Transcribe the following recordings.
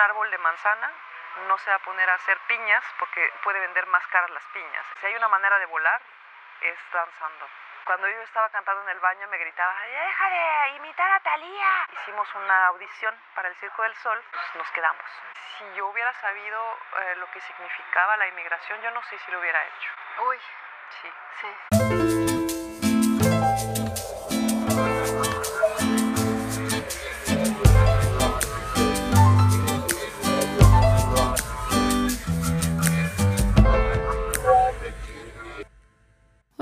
árbol de manzana no se va a poner a hacer piñas porque puede vender más caras las piñas. Si hay una manera de volar, es danzando. Cuando yo estaba cantando en el baño me gritaba, deja de imitar a Talía. Hicimos una audición para el Circo del Sol, pues nos quedamos. Si yo hubiera sabido eh, lo que significaba la inmigración, yo no sé si lo hubiera hecho. Uy, Sí. sí.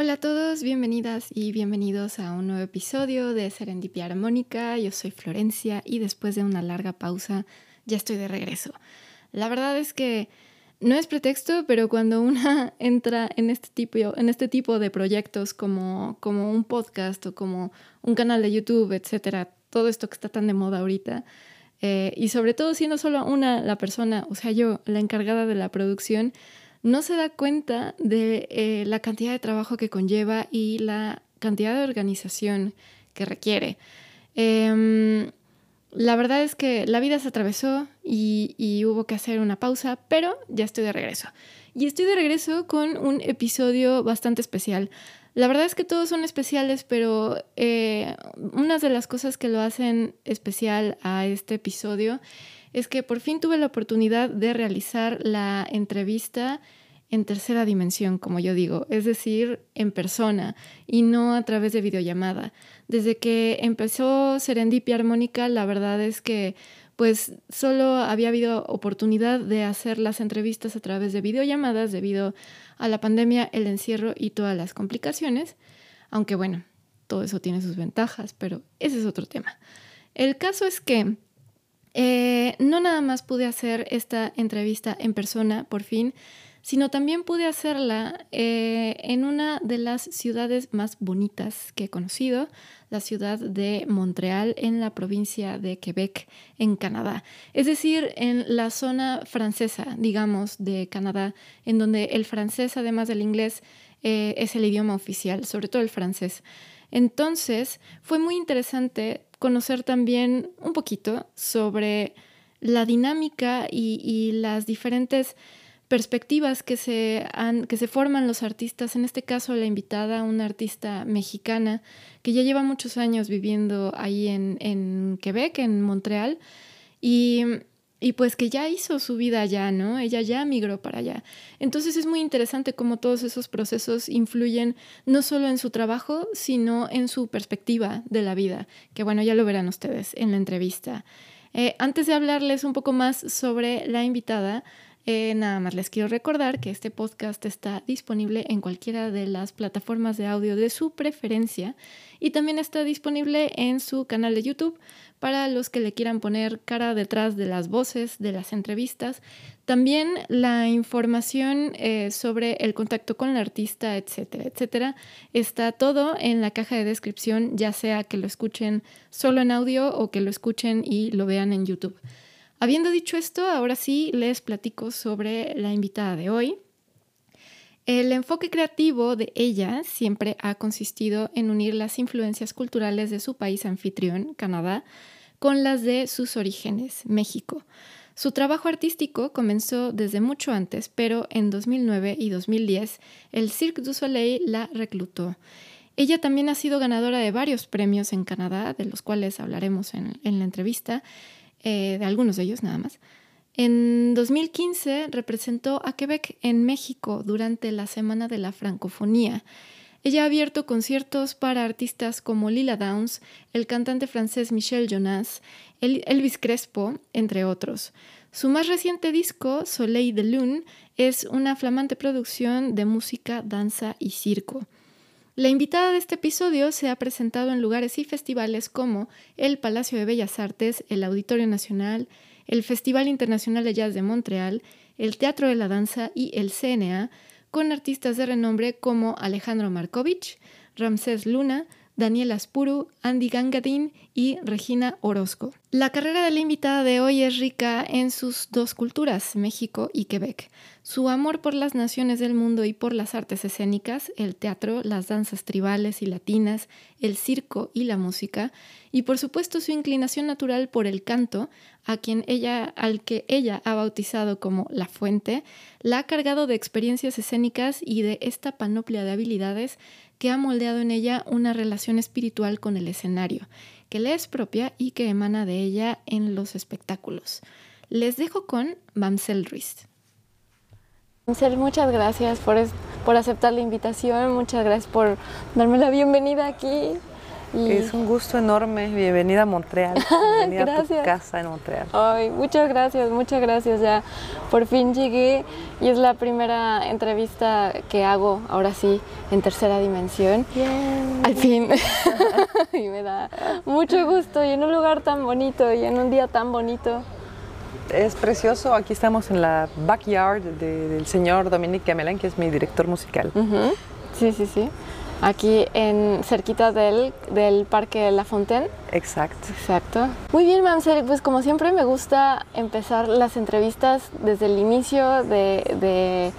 Hola a todos, bienvenidas y bienvenidos a un nuevo episodio de Serendipia Armónica. Yo soy Florencia y después de una larga pausa ya estoy de regreso. La verdad es que no es pretexto, pero cuando una entra en este tipo, en este tipo de proyectos como, como un podcast o como un canal de YouTube, etcétera, todo esto que está tan de moda ahorita, eh, y sobre todo siendo solo una la persona, o sea, yo, la encargada de la producción, no se da cuenta de eh, la cantidad de trabajo que conlleva y la cantidad de organización que requiere. Em, la verdad es que la vida se atravesó y, hubo que hacer una pausa, pero ya estoy de regreso. Y estoy de regreso con un episodio bastante especial. La verdad es que todos son especiales, pero eh, una de las cosas que lo hacen especial a este episodio es que por fin tuve la oportunidad de realizar la entrevista en tercera dimensión, como yo digo, es decir, en persona y no a través de videollamada. Desde que empezó Serendipia Armónica, la verdad es que pues solo había habido oportunidad de hacer las entrevistas a través de videollamadas debido a la pandemia, el encierro y todas las complicaciones, aunque bueno, todo eso tiene sus ventajas, pero ese es otro tema. El caso es que eh, no nada más pude hacer esta entrevista en persona, por fin, sino también pude hacerla eh, en una de las ciudades más bonitas que he conocido, la ciudad de Montreal, en la provincia de Quebec, en Canadá. Es decir, en la zona francesa, digamos, de Canadá, en donde el francés, además del inglés, eh, es el idioma oficial, sobre todo el francés. Entonces, fue muy interesante conocer también un poquito sobre la dinámica y, y las diferentes perspectivas que se, han, que se forman los artistas, en este caso la invitada, una artista mexicana que ya lleva muchos años viviendo ahí en, en Quebec, en Montreal, y, y, pues que ya hizo su vida allá, ¿no? Ella ya migró para allá. Entonces es muy interesante cómo todos esos procesos influyen no solo en su trabajo, sino en su perspectiva de la vida, que bueno, ya lo verán ustedes en la entrevista. Eh, antes de hablarles un poco más sobre la invitada, eh, nada más les quiero recordar que este podcast está disponible en cualquiera de las plataformas de audio de su preferencia y también está disponible en su canal de YouTube para los que le quieran poner cara detrás de las voces de las entrevistas. También la información eh, sobre el contacto con el artista, etcétera, etcétera, está todo en la caja de descripción, ya sea que lo escuchen solo en audio o que lo escuchen y lo vean en YouTube. Habiendo dicho esto, ahora sí les platico sobre la invitada de hoy. El enfoque creativo de ella siempre ha consistido en unir las influencias culturales de su país anfitrión, Canadá, con las de sus orígenes, México. Su trabajo artístico comenzó desde mucho antes, pero en 2009 y 2010 el Cirque du Soleil la reclutó. Ella también ha sido ganadora de varios premios en Canadá, de los cuales hablaremos en, en la entrevista, eh, de algunos de ellos nada más. En 2015 representó a Quebec en México durante la Semana de la Francofonía. Ella ha abierto conciertos para artistas como Lila Downs, el cantante francés Michel Jonas, Elvis Crespo, entre otros. Su más reciente disco, Soleil de Lune, es una flamante producción de música, danza y circo. La invitada de este episodio se ha presentado en lugares y festivales como el Palacio de Bellas Artes, el Auditorio Nacional, el Festival Internacional de Jazz de Montreal, el Teatro de la Danza y el CNA, con artistas de renombre como Alejandro Markovich, Ramsés Luna, Daniela Aspuru, Andy Gangadin y Regina Orozco. La carrera de la invitada de hoy es rica en sus dos culturas, México y Quebec. Su amor por las naciones del mundo y por las artes escénicas, el teatro, las danzas tribales y latinas, el circo y la música, y por supuesto su inclinación natural por el canto, a quien ella, al que ella ha bautizado como la fuente, la ha cargado de experiencias escénicas y de esta panoplia de habilidades que ha moldeado en ella una relación espiritual con el escenario, que le es propia y que emana de ella en los espectáculos. Les dejo con Mamsel Ruiz. Muchas gracias por, por aceptar la invitación, muchas gracias por darme la bienvenida aquí. Es un gusto enorme, bienvenida a Montreal, bienvenida a tu casa en Montreal. Ay, muchas gracias, muchas gracias, ya por fin llegué y es la primera entrevista que hago, ahora sí, en tercera dimensión. Al fin. y me da mucho gusto y en un lugar tan bonito y en un día tan bonito. Es precioso, aquí estamos en la backyard del señor Dominique Gamelin, que es mi director musical. Sí, sí, sí. Aquí en cerquita del, del Parque La Fontaine. Exacto. Exacto. Muy bien, Mamsel, pues como siempre me gusta empezar las entrevistas desde el inicio de, de,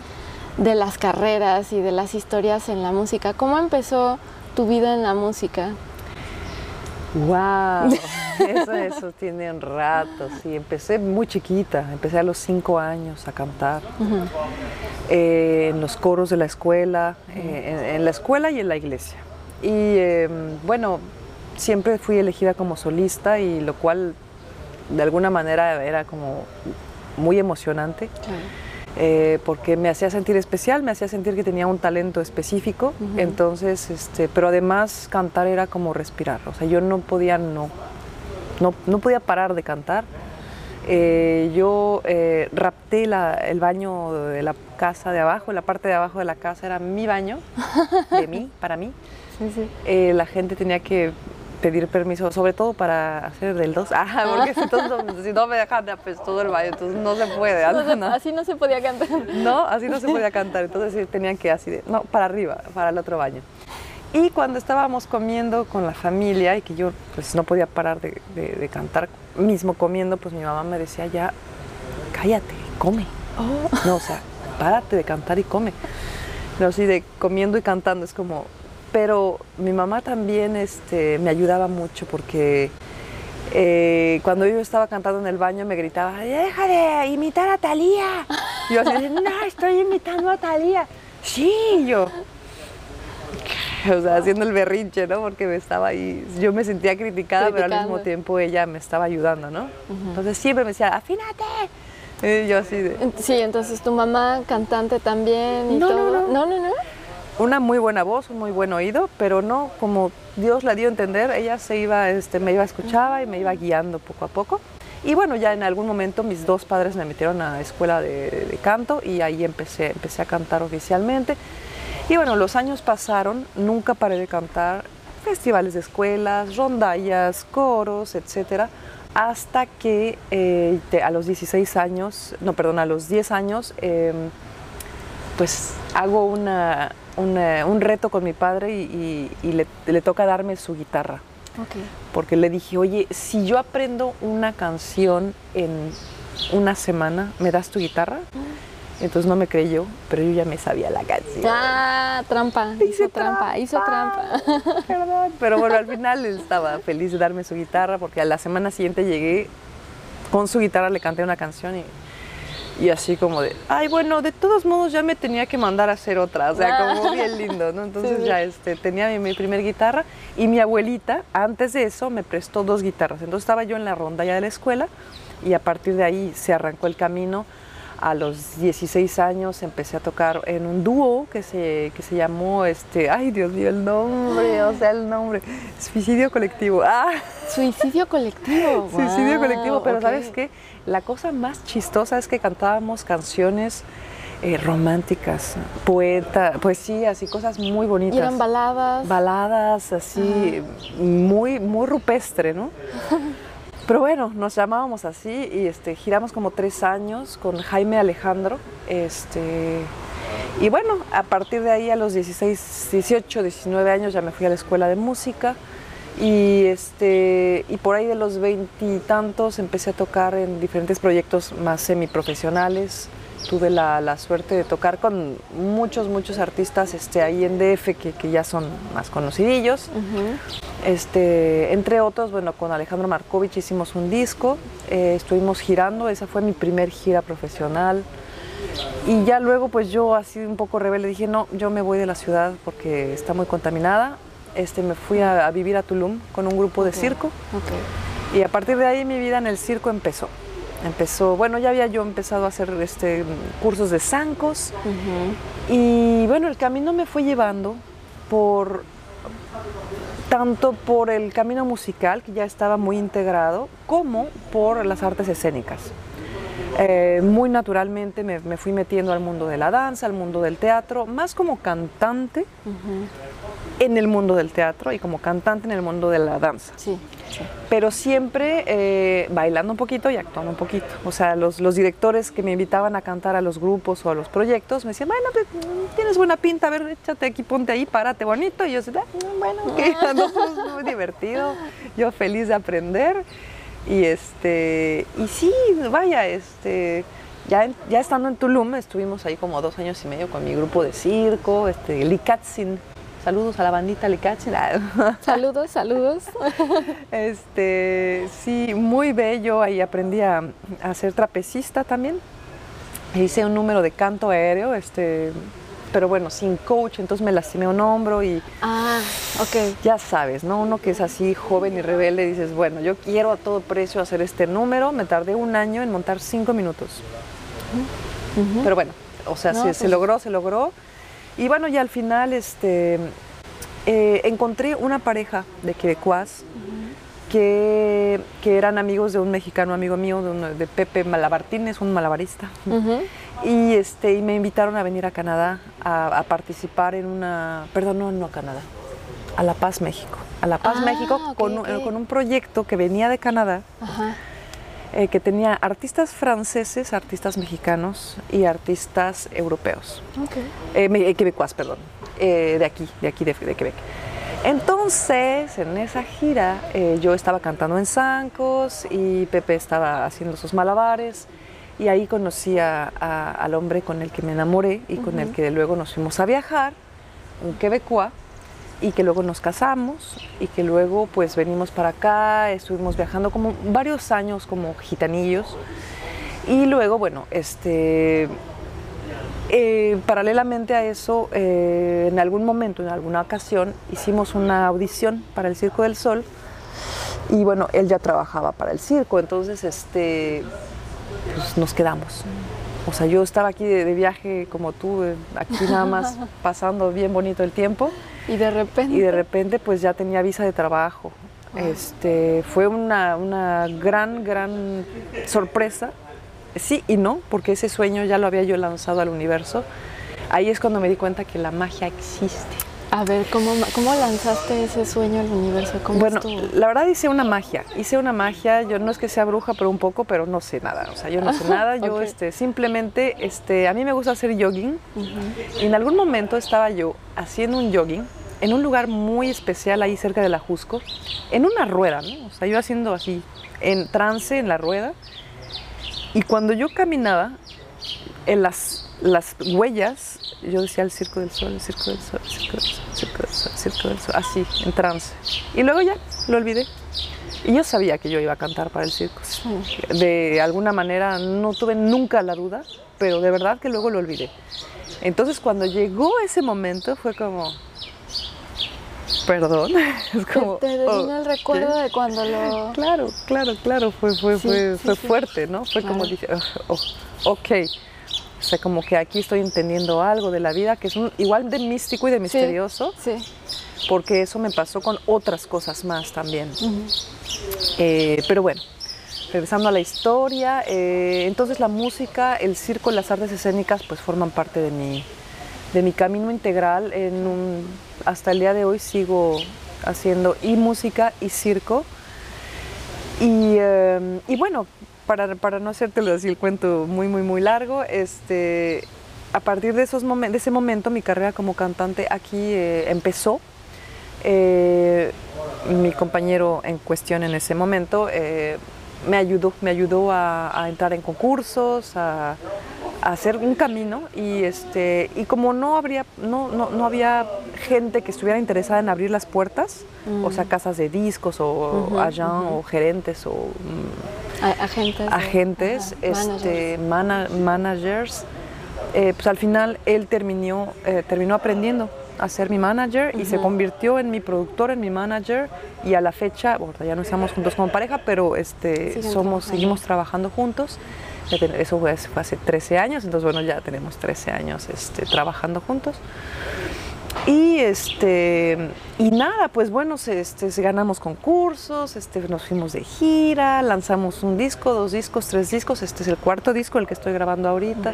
de las carreras y de las historias en la música. ¿Cómo empezó tu vida en la música? ¡Wow! Eso, eso tiene un rato, sí. Empecé muy chiquita, empecé a los cinco años a cantar eh, en los coros de la escuela, eh, en, la escuela y en la iglesia. Y em, bueno, siempre fui elegida como solista y lo cual de alguna manera era como muy emocionante. Eh, porque me hacía sentir especial, me hacía sentir que tenía un talento específico, entonces, este, pero además cantar era como respirar, o sea, yo no podía no, no, podía parar de cantar. Eh, yo eh, rapté el baño de la casa de abajo, la parte de abajo de la casa era mi baño, de mí, para mí. la gente tenía que pedir permiso, sobre todo para hacer del dos. Ah, porque si, no me dejan pues todo el baño, entonces no se puede. Así no se podía cantar. No, así no se podía cantar. Entonces tenían que así de, no, para arriba, para el otro baño. Y cuando estábamos comiendo con la familia y que yo pues no podía parar de, cantar, mismo comiendo, pues mi mamá me decía ya, cállate, come. Oh. No, o sea, párate de cantar y come. No, así de comiendo y cantando es como, pero mi mamá también este, me ayudaba mucho porque eh, cuando yo estaba cantando en el baño me gritaba, deja de imitar a Talía. Y yo así, no, estoy imitando a Talía. Sí, yo. O sea, haciendo el berrinche, ¿no? Porque me estaba ahí, yo me sentía criticada, pero al mismo tiempo ella me estaba ayudando, ¿no? Entonces siempre me decía, afínate. Y yo así de... Sí, entonces tu mamá cantante también y no, todo. No, no, no, no una muy buena voz, un muy buen oído, pero no como Dios la dio a entender, ella se iba, este, me iba escuchaba y me iba guiando poco a poco. Y bueno, ya en algún momento mis dos padres me metieron a escuela de, canto y ahí empecé, empecé a cantar oficialmente. Y bueno, los años pasaron, nunca paré de cantar festivales de escuelas, rondallas, coros, etcétera, hasta que eh, a los 16 años, no, perdón, a los 10 años, em, pues hago una, eh, un, reto con mi padre y, le, toca darme su guitarra. Porque le dije, oye, si yo aprendo una canción en una semana, ¿me das tu guitarra? Mm. Entonces no me creyó, pero yo ya me sabía la canción. Ah, trampa, hizo trampa, hizo trampa. Pero bueno, al final estaba feliz de darme su guitarra porque a la semana siguiente llegué con su guitarra, le canté una canción y y así como de, ay, bueno, de todos modos ya me tenía que mandar a hacer otra, o sea, como bien lindo, ¿no? Entonces ya este, tenía mi, mi, primer guitarra y mi abuelita, antes de eso, me prestó dos guitarras. Entonces estaba yo en la ronda ya de la escuela y a partir de ahí se arrancó el camino. A los 16 años empecé a tocar en un dúo que se, que se llamó, este, ay Dios mío, el nombre, o sea, el nombre, Suicidio Colectivo. Ah. Suicidio Colectivo. Suicidio Colectivo, pero ¿sabes qué? La cosa más chistosa es que cantábamos canciones eh, románticas, poeta, poesías y cosas muy bonitas. ¿Y eran baladas? Baladas así, muy, muy rupestre, ¿no? Pero bueno, nos llamábamos así y este, giramos como tres años con Jaime Alejandro. Este, Y bueno, a partir de ahí a los 16, 18, 19 años ya me fui a la escuela de música y, este, y por ahí de los veintitantos empecé a tocar en diferentes proyectos más semiprofesionales. Tuve la, la, suerte de tocar con muchos, muchos artistas este, ahí en DF que, que ya son más conocidillos. Uh-huh. este, entre otros, bueno, con Alejandro Markovich hicimos un disco, eh, estuvimos girando, esa fue mi primer gira profesional. Y ya luego, pues yo así un poco rebelde dije, no, yo me voy de la ciudad porque está muy contaminada este, me fui a, a, vivir a Tulum con un grupo de circo. Okay. Y a partir de ahí mi vida en el circo empezó. Empezó, bueno, ya había yo empezado a hacer este, cursos de zancos. Uh -huh. Y bueno, el camino me fue llevando por tanto por el camino musical, que ya estaba muy integrado, como por las artes escénicas. Eh, muy naturalmente me, me, fui metiendo al mundo de la danza, al mundo del teatro, más como cantante uh -huh. En el mundo del teatro y como cantante en el mundo de la danza. Sí, sí. Pero siempre eh, bailando un poquito y actuando un poquito. O sea, los, los, directores que me invitaban a cantar a los grupos o a los proyectos me decían, bueno, pues, tienes buena pinta, a ver, échate aquí, ponte ahí, párate bonito. Y yo decía, ah, bueno, okay. no, pues, muy divertido, yo feliz de aprender. Y este, y sí, vaya, este, ya, ya estando en Tulum, estuvimos ahí como dos años y medio con mi grupo de circo, este, Likatsin. Saludos a la bandita Likatsin. Saludos, saludos. Este, sí, muy bello. Ahí aprendí a, a ser trapecista también. Hice un número de canto aéreo, este, pero bueno, sin coach, entonces me lastimé un hombro y... Ah, ok. Ya sabes, ¿no? Uno que es así joven y rebelde, dices, bueno, yo quiero a todo precio hacer este número, me tardé un año en montar cinco minutos. Uh -huh. Pero bueno, o sea, no, se, pues... se, logró, se logró. Y bueno, ya al final este, eh, encontré una pareja de quebecuas uh -huh. que, que, eran amigos de un mexicano amigo mío, de, un, de Pepe Malabartínez, un malabarista. Uh -huh. Y, este, y me invitaron a venir a Canadá a, a, participar en una, perdón, no, no a Canadá, a La Paz, México. A La Paz, ah, México, okay, con, okay. con, un proyecto que venía de Canadá, eh, que tenía artistas franceses, artistas mexicanos y artistas europeos. Okay. Eh, quebecuas, perdón, eh, de aquí, de aquí, de, de Quebec. Entonces, en esa gira, eh, yo estaba cantando en zancos y Pepe estaba haciendo sus malabares. Y ahí conocí a, a, al hombre con el que me enamoré y uh -huh. con el que luego nos fuimos a viajar, un quebecois, y que luego nos casamos y que luego pues venimos para acá, estuvimos viajando como varios años como gitanillos. Y luego, bueno, este, eh, paralelamente a eso, eh, en algún momento, en alguna ocasión, hicimos una audición para el Circo del Sol y bueno, él ya trabajaba para el circo, entonces este pues nos quedamos. O sea, yo estaba aquí de, de viaje como tú, aquí nada más pasando bien bonito el tiempo. Y de repente. Y de repente pues ya tenía visa de trabajo. Wow. Este, fue una, una gran, gran sorpresa. Sí y no, porque ese sueño ya lo había yo lanzado al universo. Ahí es cuando me di cuenta que la magia existe. A ver, ¿cómo, ¿cómo lanzaste ese sueño al universo? ¿Cómo bueno, estuvo? la verdad hice una magia, hice una magia, yo no es que sea bruja, pero un poco, pero no sé nada, o sea, yo no sé nada, yo okay. este, simplemente, este, a mí me gusta hacer jogging, uh -huh. y en algún momento estaba yo haciendo un jogging en un lugar muy especial ahí cerca de la Jusco, en una rueda, ¿no? O sea, yo haciendo así, en trance en la rueda, y cuando yo caminaba, en las, las huellas yo decía el circo del sol, el circo del sol, el circo del sol, el circo del sol, el circo del sol, así, en trance. Y luego ya, lo olvidé. Y yo sabía que yo iba a cantar para el circo. De alguna manera no tuve nunca la duda, pero de verdad que luego lo olvidé. Entonces cuando llegó ese momento fue como, perdón, es como... Te, te oh, el recuerdo ¿qué? de cuando lo... Claro, claro, claro, fue, fue, sí, fue, sí, fue sí. fuerte, ¿no? Fue claro. como, dije, oh, oh, ok o sea, como que aquí estoy entendiendo algo de la vida que es un, igual de místico y de misterioso. Sí, sí. Porque eso me pasó con otras cosas más también. Uh -huh. eh, pero bueno, regresando a la historia, eh, entonces la música, el circo, las artes escénicas, pues forman parte de mi, de mi camino integral. En un, hasta el día de hoy sigo haciendo y música y circo. Y, eh, y bueno, para, para no hacértelo así el cuento muy, muy, muy largo, este, a partir de, esos de ese momento mi carrera como cantante aquí eh, empezó. Eh, mi compañero en cuestión en ese momento eh, me ayudó, me ayudó a, entrar en concursos, a, hacer un camino y, este, y como no, habría, no, no, había gente que estuviera interesada en abrir las puertas, o sea, mm. casas de discos o o gerentes o mm, agentes, agentes este, managers, eh, pues al final él terminó, eh, terminó aprendiendo a ser mi manager y se convirtió en mi productor, en mi manager y a la fecha, bueno, ya no estamos juntos como pareja, pero este, somos, seguimos trabajando juntos. Eso fue, hace 13 años, entonces bueno, ya tenemos 13 años este, trabajando juntos. Y, este, y nada, pues bueno, este, ganamos concursos, este, nos fuimos de gira, lanzamos un disco, dos discos, tres discos. Este es el cuarto disco, el que estoy grabando ahorita.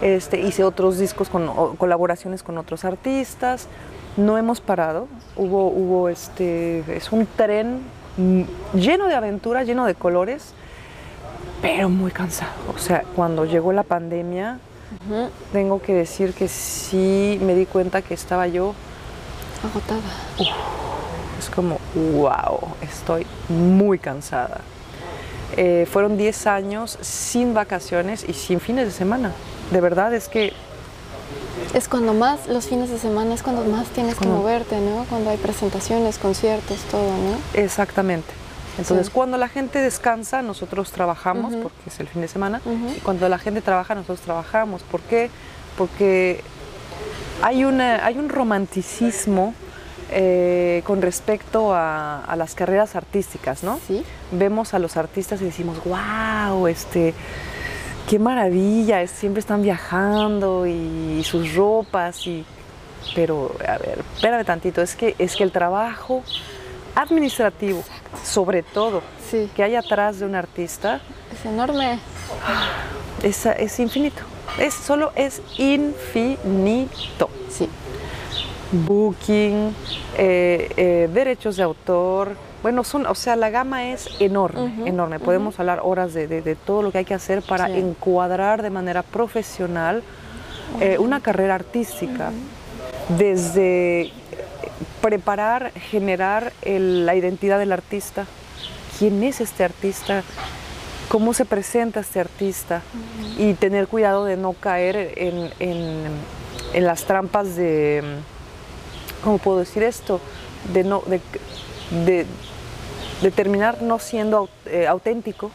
este, hice otros discos con colaboraciones con otros artistas. No hemos parado. Hubo, hubo este, es un tren lleno de aventura, lleno de colores, pero muy cansado. O sea, cuando llegó la pandemia, tengo que decir que sí me di cuenta que estaba yo agotada. es como, wow, estoy muy cansada. Eh, fueron 10 años sin vacaciones y sin fines de semana. De verdad es que... Es cuando más, los fines de semana es cuando más tienes que moverte, ¿no? Cuando hay presentaciones, conciertos, todo, ¿no? Exactamente. Entonces, cuando la gente descansa, nosotros trabajamos, porque es el fin de semana, y cuando la gente trabaja, nosotros trabajamos. ¿Por qué? Porque hay, una, hay un romanticismo eh, con respecto a, las carreras artísticas, ¿no? ¿Sí? Vemos a los artistas y decimos, wow, este, qué maravilla, siempre están viajando y, sus ropas y... Pero, a ver, espérame tantito, es que, es que el trabajo administrativo, sobre todo, que hay atrás de un artista. Es enorme. Es, es infinito. Es, solo es infinito. Sí. Booking, eh, eh, derechos de autor. Bueno, son, o sea, la gama es enorme, enorme. Podemos hablar horas de, todo lo que hay que hacer para encuadrar de manera profesional eh, una carrera artística. Desde preparar, generar la identidad del artista. ¿Quién es este artista? ¿Cómo se presenta este artista? Y tener cuidado de no caer en, las trampas de, ¿cómo puedo decir esto? De, no, de, terminar no siendo eh, auténtico.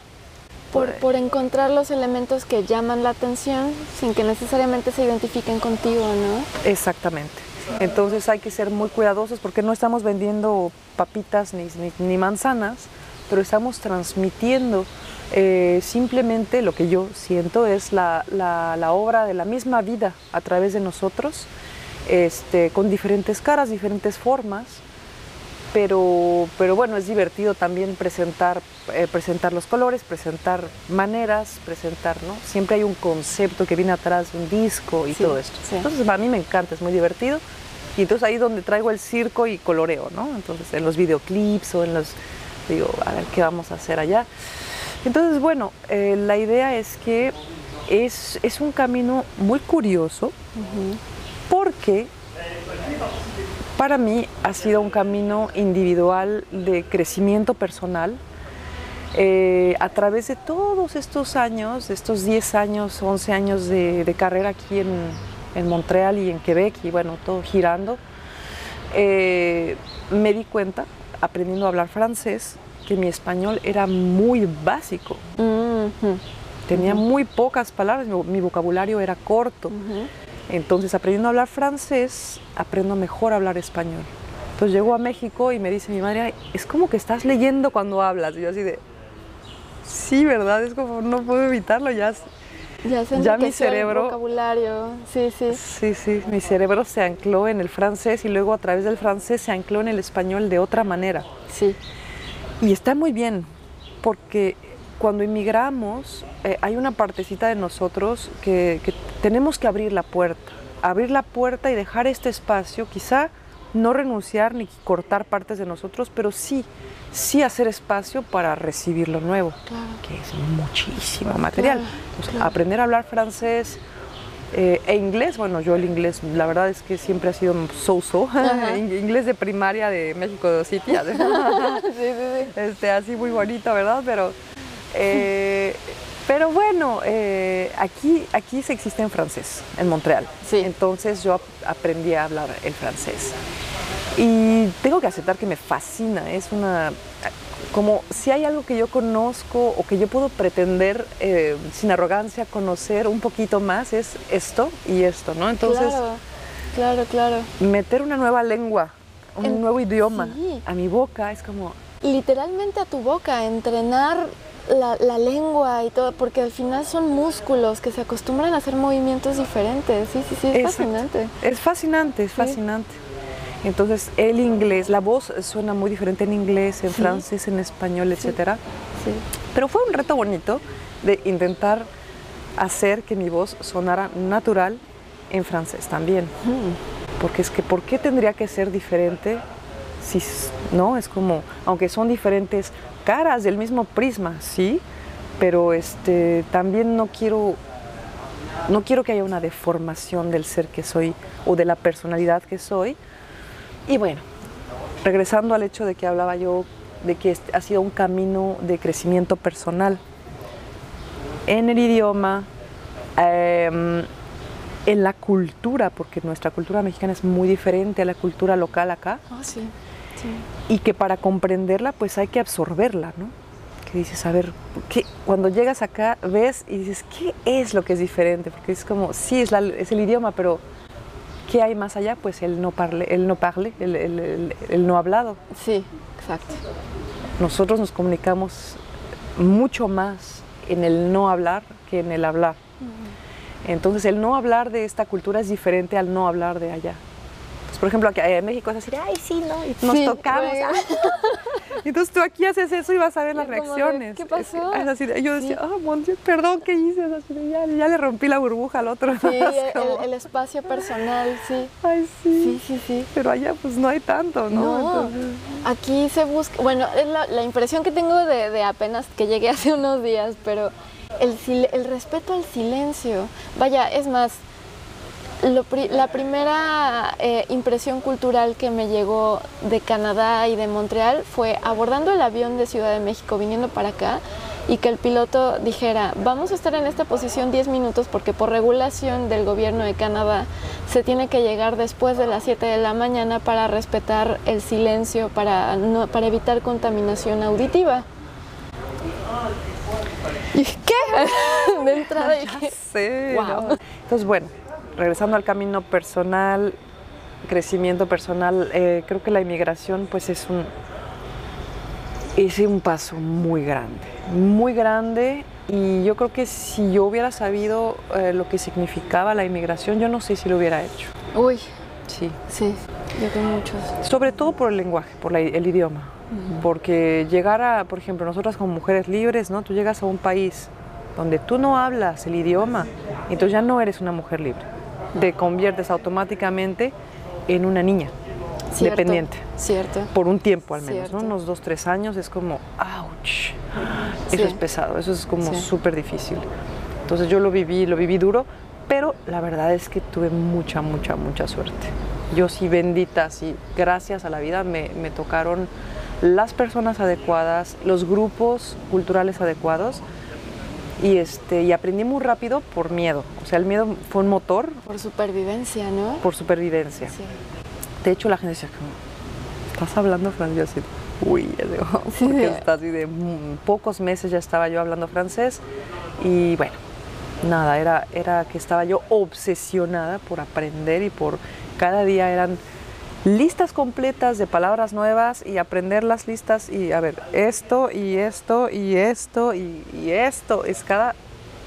Por, por, encontrar los elementos que llaman la atención sin que necesariamente se identifiquen contigo, ¿no? Exactamente. Entonces hay que ser muy cuidadosos porque no estamos vendiendo papitas ni, manzanas, pero estamos transmitiendo eh, simplemente lo que yo siento es la, obra de la misma vida a través de nosotros, este, con diferentes caras, diferentes formas, pero, pero bueno, es divertido también presentar, eh, presentar los colores, presentar maneras, presentar, ¿no? Siempre hay un concepto que viene atrás de un disco y todo esto. Entonces a mí me encanta, es muy divertido. Y entonces ahí es donde traigo el circo y coloreo, ¿no? Entonces en los videoclips o en los, digo, a ver qué vamos a hacer allá. Entonces, bueno, eh, la idea es que es, es, un camino muy curioso porque para mí ha sido un camino individual de crecimiento personal. Eh, a través de todos estos años, estos 10 años, 11 años de carrera aquí en, en Montreal y en Quebec y bueno, todo girando, eh, me di cuenta, aprendiendo a hablar francés, que mi español era muy básico. Tenía muy pocas palabras, mi, vocabulario era corto. Entonces, aprendiendo a hablar francés, aprendo mejor a hablar español. Entonces llego a México y me dice mi madre, es como que estás leyendo cuando hablas. Y yo así de, sí, ¿verdad? Es como, no puedo evitarlo, ya ya, mi cerebro. vocabulario, sí, sí. Sí, sí, mi cerebro se ancló en el francés y luego a través del francés se ancló en el español de otra manera. Sí. Y está muy bien, porque cuando inmigramos eh, hay una partecita de nosotros que, que tenemos que abrir la puerta, abrir la puerta y dejar este espacio, quizá no renunciar ni cortar partes de nosotros, pero sí sí hacer espacio para recibir lo nuevo, que es muchísimo material. Aprender a hablar francés Eh, e inglés, bueno, yo el inglés, la verdad es que siempre ha sido so-so. inglés de primaria de México City. sí, sí, sí. Este, así muy bonito, ¿verdad? Pero, eh, pero bueno, eh, aquí, aquí se existe en francés, en Montreal. Sí. Entonces yo aprendí a hablar el francés. Y tengo que aceptar que me fascina, es una como si hay algo que yo conozco o que yo puedo pretender eh, sin arrogancia conocer un poquito más, es esto y esto, ¿no? Entonces, claro, claro, Meter una nueva lengua, un nuevo idioma a mi boca es como... Literalmente a tu boca, entrenar la, lengua y todo, porque al final son músculos que se acostumbran a hacer movimientos diferentes. Sí, sí, sí, es fascinante. Es fascinante, es fascinante. Entonces el inglés, la voz suena muy diferente en inglés, en francés, en español, etcétera. Sí. Pero fue un reto bonito de intentar hacer que mi voz sonara natural en francés también. Mm. Porque es que, ¿por qué tendría que ser diferente? Si, no, es como, aunque son diferentes caras del mismo prisma, sí, pero este, también no quiero, no quiero que haya una deformación del ser que soy o de la personalidad que soy, y bueno, regresando al hecho de que hablaba yo de que ha sido un camino de crecimiento personal. En el idioma, em, en la cultura, porque nuestra cultura mexicana es muy diferente a la cultura local acá. Ah, sí, Y que para comprenderla, pues hay que absorberla, ¿no? Que dices, a ver, ¿qué? cuando llegas acá ves y dices, ¿qué es lo que es diferente? Porque es como, sí, es, es el idioma, pero ¿Qué hay más allá? Pues el no parle, el no parle, el, no hablado. Sí, exacto. Nosotros nos comunicamos mucho más en el no hablar que en el hablar. Entonces el no hablar de esta cultura es diferente al no hablar de allá. Por ejemplo, aquí en México es así, ay, sí, ¿no? Y nos tocamos. Entonces tú aquí haces eso y vas a ver las reacciones. ¿Qué pasó? Es, así, yo decía, oh, mon Dieu, perdón, ¿qué hice? ya, ya, le rompí la burbuja al otro. Sí, el, espacio personal, sí. Ay, sí. Sí, sí, sí. Pero allá pues no hay tanto, ¿no? no. Aquí se busca, bueno, es la, la impresión que tengo de, de, apenas que llegué hace unos días, pero el, el respeto al silencio. Vaya, es más, la primera eh, impresión cultural que me llegó de Canadá y de Montreal fue abordando el avión de Ciudad de México viniendo para acá y que el piloto dijera, vamos a estar en esta posición 10 minutos porque por regulación del gobierno de Canadá se tiene que llegar después de las 7 de la mañana para respetar el silencio, para, no, para evitar contaminación auditiva. ¿Y qué? de entrada dije, wow. Entonces, bueno, regresando al camino personal, crecimiento personal, eh, creo que la inmigración pues es un, es un paso muy grande, muy grande y yo creo que si yo hubiera sabido eh, lo que significaba la inmigración, yo no sé si lo hubiera hecho. Uy. Sí. Sí, yo tengo muchos. Sobre todo por el lenguaje, por el idioma. Porque llegar a, por ejemplo, nosotras como mujeres libres, ¿no? Tú llegas a un país donde tú no hablas el idioma, entonces ya no eres una mujer libre te conviertes automáticamente en una niña dependiente. Cierto. Por un tiempo al menos, ¿no? Unos dos, tres años es como, ouch. Eso es pesado, eso es como súper difícil. Entonces yo lo viví, lo viví duro, pero la verdad es que tuve mucha, mucha, mucha suerte. Yo sí bendita, sí, gracias a la vida me, me tocaron las personas adecuadas, los grupos culturales adecuados y, este, y aprendí muy rápido por miedo. O sea, el miedo fue un motor. Por supervivencia, ¿no? Por supervivencia. Sí. De hecho, la gente decía, ¿estás hablando francés? Así, Uy, ya digo, porque está así de pocos meses ya estaba yo hablando francés y bueno, nada, era, era que estaba yo obsesionada por aprender y por cada día eran listas completas de palabras nuevas y aprender las listas y a ver, esto y esto y esto y, esto es cada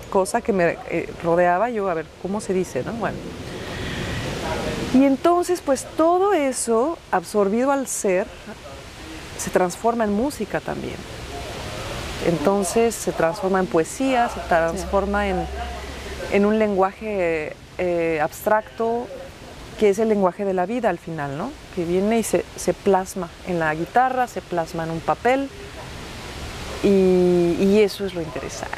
cosa que me eh, rodeaba yo, a ver, ¿cómo se dice? No? Bueno. Y entonces, pues todo eso, absorbido al ser, se transforma en música también. Entonces se transforma en poesía, se transforma en, en un lenguaje eh, abstracto, que es el lenguaje de la vida al final, ¿no? Que viene y se, plasma en la guitarra, se plasma en un papel y, eso es lo interesante.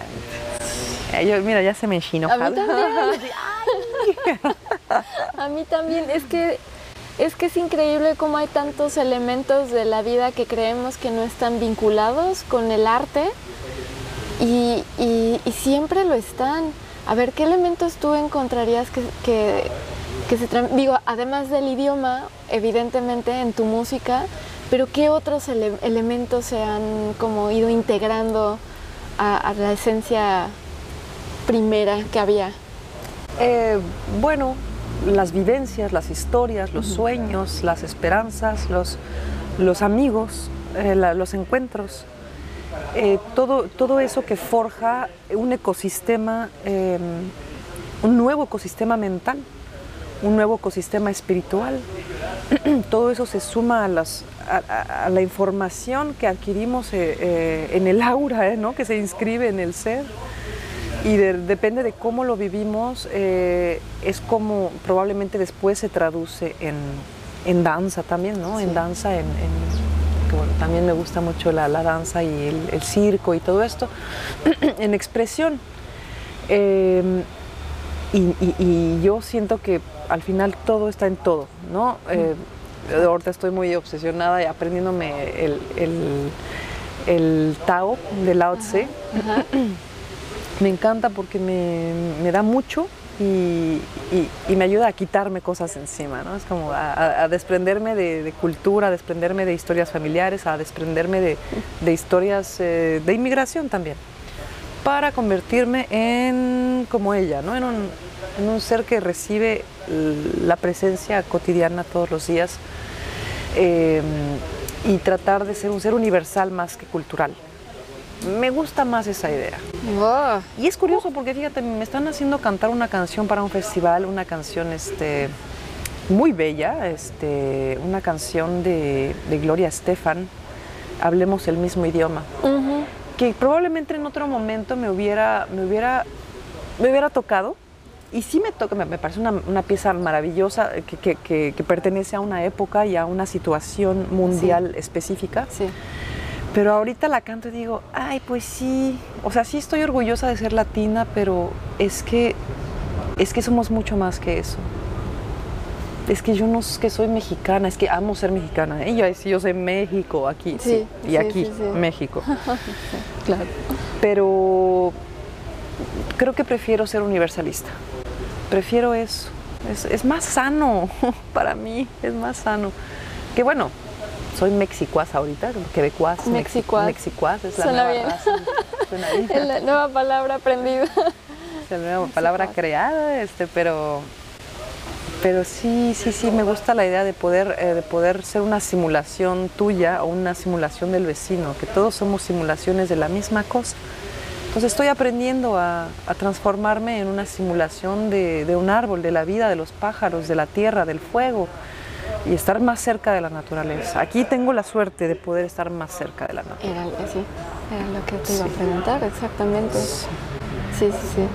mira, ya se me enchino. A mí también. a mí también. Es que es que es increíble cómo hay tantos elementos de la vida que creemos que no están vinculados con el arte y, siempre lo están. A ver, ¿qué elementos tú encontrarías que, que, se digo, además del idioma, evidentemente en tu música, pero qué otros elementos se han como ido integrando a, la esencia primera que había? Eh, bueno, las vivencias, las historias, los sueños, las esperanzas, los, los amigos, eh, los encuentros, eh, todo, todo eso que forja un ecosistema, em, un nuevo ecosistema mental, un nuevo ecosistema espiritual. todo eso se suma a, las, a, la información que adquirimos eh, en el aura, ¿no? que se inscribe en el ser y depende de cómo lo vivimos, eh, es como probablemente después se traduce en, danza también, ¿no? En danza, en, bueno, también me gusta mucho la, danza y el, circo y todo esto, en expresión. Em, y, yo siento que al final todo está en todo, ¿no? Eh, ahorita estoy muy obsesionada y aprendiéndome el, el, Tao de Lao Tse. me encanta porque me, da mucho y, me ayuda a quitarme cosas encima, ¿no? Es como a, desprenderme de, cultura, a desprenderme de historias familiares, a desprenderme de, historias eh, de inmigración también, para convertirme en como ella, ¿no? En un, ser que recibe la presencia cotidiana todos los días eh, y tratar de ser un ser universal más que cultural. Me gusta más esa idea. Y es curioso porque fíjate, me están haciendo cantar una canción para un festival, una canción este, muy bella, este, una canción de, Gloria Estefan, Hablemos el mismo idioma, que probablemente en otro momento me hubiera, me hubiera, me hubiera tocado. Y sí me toca, me, parece una, pieza maravillosa que, pertenece a una época y a una situación mundial específica. Sí. Pero ahorita la canto y digo, ay, pues sí, o sea, sí estoy orgullosa de ser latina, pero es que, es que somos mucho más que eso. Es que yo no es que soy mexicana, es que amo ser mexicana. Yo, sí, yo soy México, aquí, sí, y aquí, México. claro. Pero creo que prefiero ser universalista. Prefiero eso. Es, es más sano para mí, es más sano. Que bueno, soy mexicuaz ahorita, quebecuaz. Mexicuaz. Mexicuaz es la suena nueva bien. Suena bien. Es la nueva palabra aprendida. Es la nueva palabra creada, este, pero, pero sí, sí, sí, me gusta la idea de poder, eh, de poder ser una simulación tuya o una simulación del vecino, que todos somos simulaciones de la misma cosa. Entonces estoy aprendiendo a, transformarme en una simulación de, de un árbol, de la vida, de los pájaros, de la tierra, del fuego, y estar más cerca de la naturaleza. Aquí tengo la suerte de poder estar más cerca de la naturaleza. Era, sí, era lo que te iba a preguntar, exactamente. Sí, sí, sí.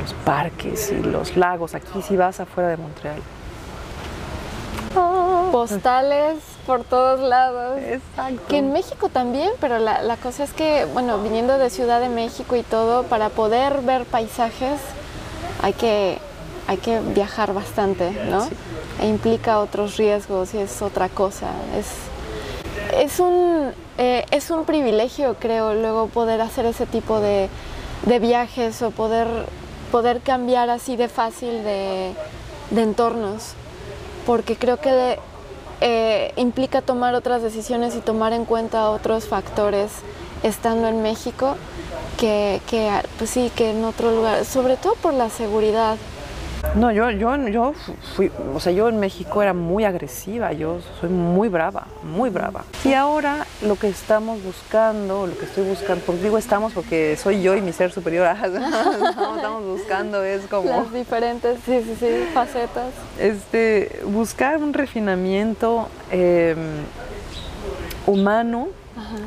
los parques y los lagos, aquí si vas afuera de Montreal. Postales por todos lados. Exacto. Que en México también, pero la, la, cosa es que, bueno, viniendo de Ciudad de México y todo, para poder ver paisajes hay que, hay que viajar bastante, ¿no? E implica otros riesgos y es otra cosa. Es, es, un, eh, es un privilegio, creo, luego poder hacer ese tipo de, de viajes o poder, poder cambiar así de fácil de, de entornos, porque creo que eh, implica tomar otras decisiones y tomar en cuenta otros factores estando en México que, que, pues sí, que en otro lugar, sobre todo por la seguridad. No, yo, yo, yo fui, o sea, yo en México era muy agresiva, yo soy muy brava, muy brava. Y ahora lo que estamos buscando, lo que estoy buscando, porque digo estamos porque soy yo y mi ser superior, estamos buscando es como... Las diferentes, sí, sí, sí, facetas. Este, buscar un refinamiento em, humano,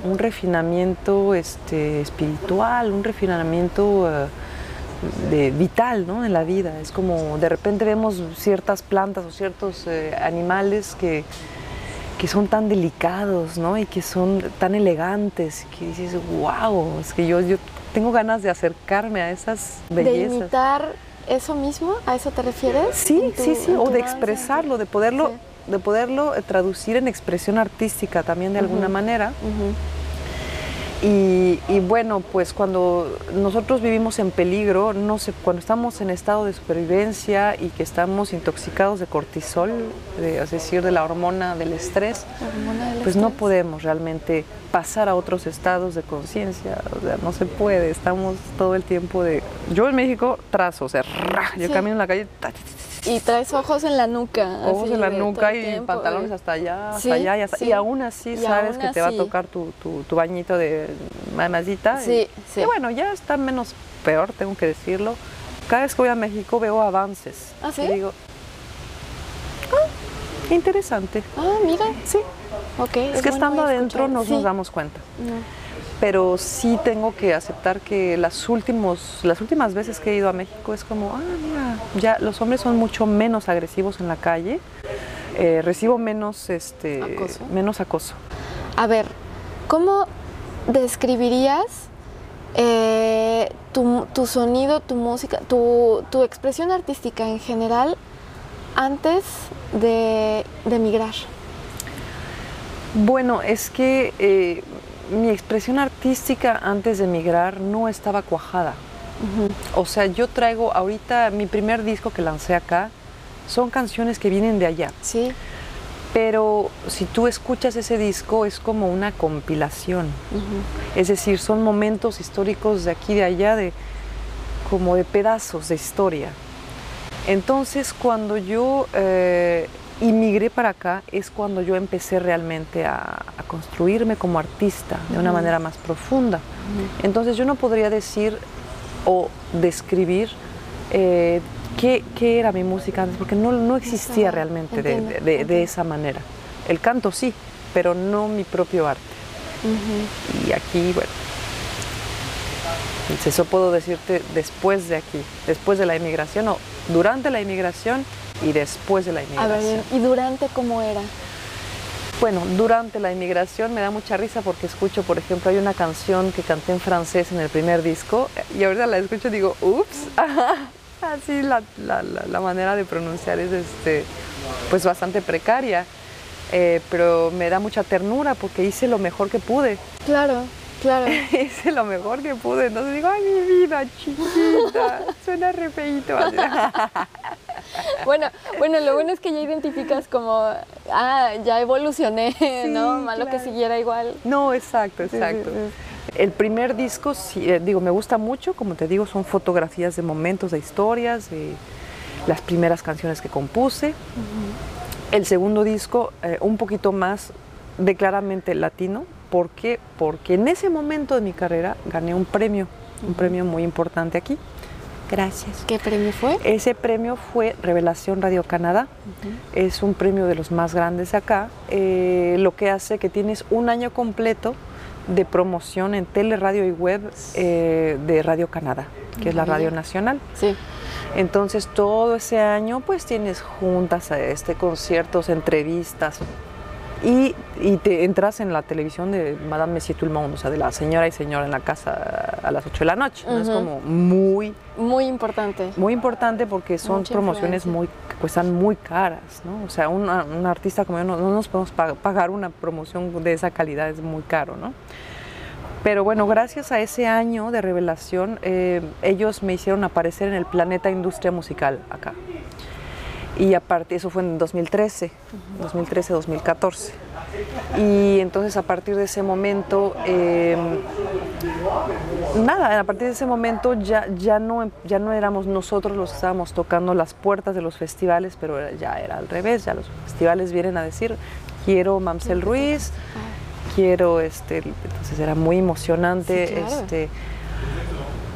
un refinamiento este, espiritual, un refinamiento... Eh, de vital ¿no? en la vida. Es como de repente vemos ciertas plantas o ciertos eh, animales que, que, son tan delicados ¿no? y que son tan elegantes que dices, wow, es que yo, yo tengo ganas de acercarme a esas bellezas. De imitar eso mismo? ¿A eso te refieres? Sí, sí, sí, o de expresarlo, de poderlo, de poderlo eh, traducir en expresión artística también de alguna manera. Y, bueno, pues cuando nosotros vivimos en peligro, no sé, cuando estamos en estado de supervivencia y que estamos intoxicados de cortisol, es decir, de la hormona del estrés, pues no podemos realmente pasar a otros estados de conciencia, o sea, no se puede, estamos todo el tiempo de... Yo en México trazo, o sea, yo camino en la calle... Y traes ojos en la nuca. Ojos en la nuca y pantalones hasta allá, hasta allá. Y, hasta, y aún así sabes que te va a tocar tu, tu, bañito de mamacita. Sí, sí. Y bueno, ya está menos peor, tengo que decirlo. Cada vez que voy a México veo avances. ¿Ah, sí? Y digo, ah, interesante. Ah, mira. Sí. Ok. Es, que estando adentro no nos damos cuenta. No pero sí tengo que aceptar que las, últimos, las últimas veces que he ido a México es como, ah, mira, ya los hombres son mucho menos agresivos en la calle, eh, recibo menos, este, ¿Acoso? menos acoso. A ver, ¿cómo describirías eh, tu, sonido, tu música, tu, expresión artística en general antes de, de migrar? Bueno, es que eh, mi expresión artística antes de emigrar no estaba cuajada. O sea, yo traigo ahorita mi primer disco que lancé acá, son canciones que vienen de allá. Sí. Pero si tú escuchas ese disco es como una compilación. Es decir, son momentos históricos de aquí y de allá, de, como de pedazos de historia. Entonces, cuando yo eh, y migré para acá es cuando yo empecé realmente a, construirme como artista de una manera más profunda. Entonces yo no podría decir o describir eh, qué, era mi música antes, porque no, no existía realmente de, esa manera. El canto sí, pero no mi propio arte. Y aquí, bueno, eso puedo decirte después de aquí, después de la inmigración o durante la inmigración y después de la inmigración. A ver, ¿y durante cómo era? Bueno, durante la inmigración me da mucha risa porque escucho, por ejemplo, hay una canción que canté en francés en el primer disco y ahorita la escucho y digo, ups, así la, la, la, manera de pronunciar es este, pues bastante precaria, eh, pero me da mucha ternura porque hice lo mejor que pude. Claro. Claro. Hice lo mejor que pude. Entonces digo, ay, mi vida chiquita, suena re feito. bueno, bueno, lo bueno es que ya identificas como, ah, ya evolucioné, ¿no? Malo que siguiera igual. No, exacto, exacto. El primer disco, eh, digo, me gusta mucho, como te digo, son fotografías de momentos, de historias, de las primeras canciones que compuse. El segundo disco, eh, un poquito más de claramente latino. ¿Por qué? Porque en ese momento de mi carrera gané un premio, un premio muy importante aquí. Gracias. ¿Qué premio fue? Ese premio fue Revelación Radio Canadá. Es un premio de los más grandes acá, eh, lo que hace que tienes un año completo de promoción en tele, radio y web eh, de Radio Canadá, que es la radio nacional. Sí. Entonces todo ese año pues tienes juntas, este, conciertos, entrevistas, y, te entras en la televisión de Madame Monsieur Tout le Monde, o sea, de la señora y señora en la casa a las 8 de la noche. Es como muy... Muy importante. Muy importante porque son promociones muy, cuestan muy caras, ¿no? O sea, un, artista como yo no, nos podemos pagar una promoción de esa calidad, es muy caro, ¿no? Pero bueno, gracias a ese año de revelación, eh, ellos me hicieron aparecer en el Planeta Industria Musical acá. Y aparte, eso fue en 2013, 2013-2014. Y entonces a partir de ese momento, em, nada, a partir de ese momento ya, ya, no, ya no éramos nosotros los que estábamos tocando las puertas de los festivales, pero ya era al revés, ya los festivales vienen a decir, quiero Mamsel Ruiz, quiero, este, entonces era muy emocionante. este,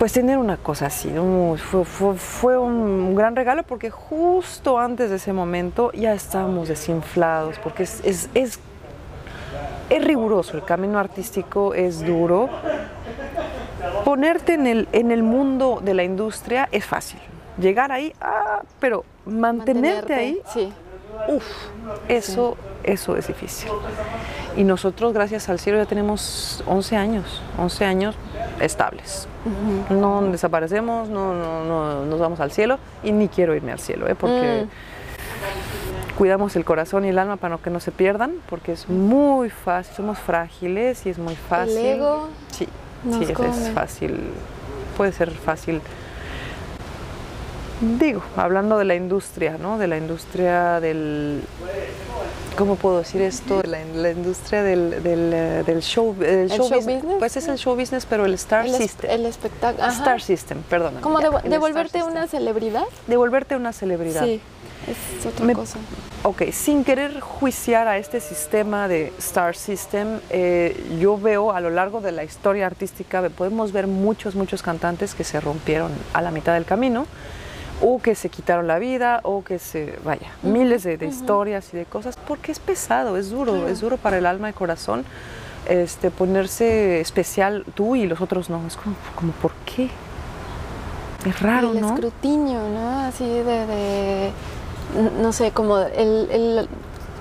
pues tener una cosa así, fue, un gran regalo porque justo antes de ese momento ya estábamos desinflados, porque es, es, es, riguroso, el camino artístico es duro. Ponerte en el, en el mundo de la industria es fácil, llegar ahí, ah, pero mantenerte, ahí, sí. Uf, eso, eso es difícil. Y nosotros, gracias al cielo, ya tenemos 11 años, 11 años estables. No desaparecemos, no, no, no, nos vamos al cielo y ni quiero irme al cielo, ¿eh? porque Mm. cuidamos el corazón y el alma para que no se pierdan, porque es muy fácil, somos frágiles y es muy fácil. El ego Sí, sí, es, fácil, puede ser fácil. Digo, hablando de la industria, ¿no? De la industria del... ¿Cómo puedo decir esto? De la, la industria del, del, eh, del show, del show business? Pues es el show business, pero el Star el, System. el espectáculo. Star System, perdón. Como devo- devolverte una celebridad. Devolverte una celebridad. Sí, es otra Me- cosa. Ok, sin querer juiciar a este sistema de Star System, eh, yo veo a lo largo de la historia artística, podemos ver muchos, muchos cantantes que se rompieron a la mitad del camino, o que se quitaron la vida, o que se, vaya, miles de, de historias y de cosas, porque es pesado, es duro, es duro para el alma y corazón este, ponerse especial tú y los otros no. Es como, como ¿por qué? Es raro, el ¿no? escrutinio, ¿no? Así de, de- no sé, como el, el-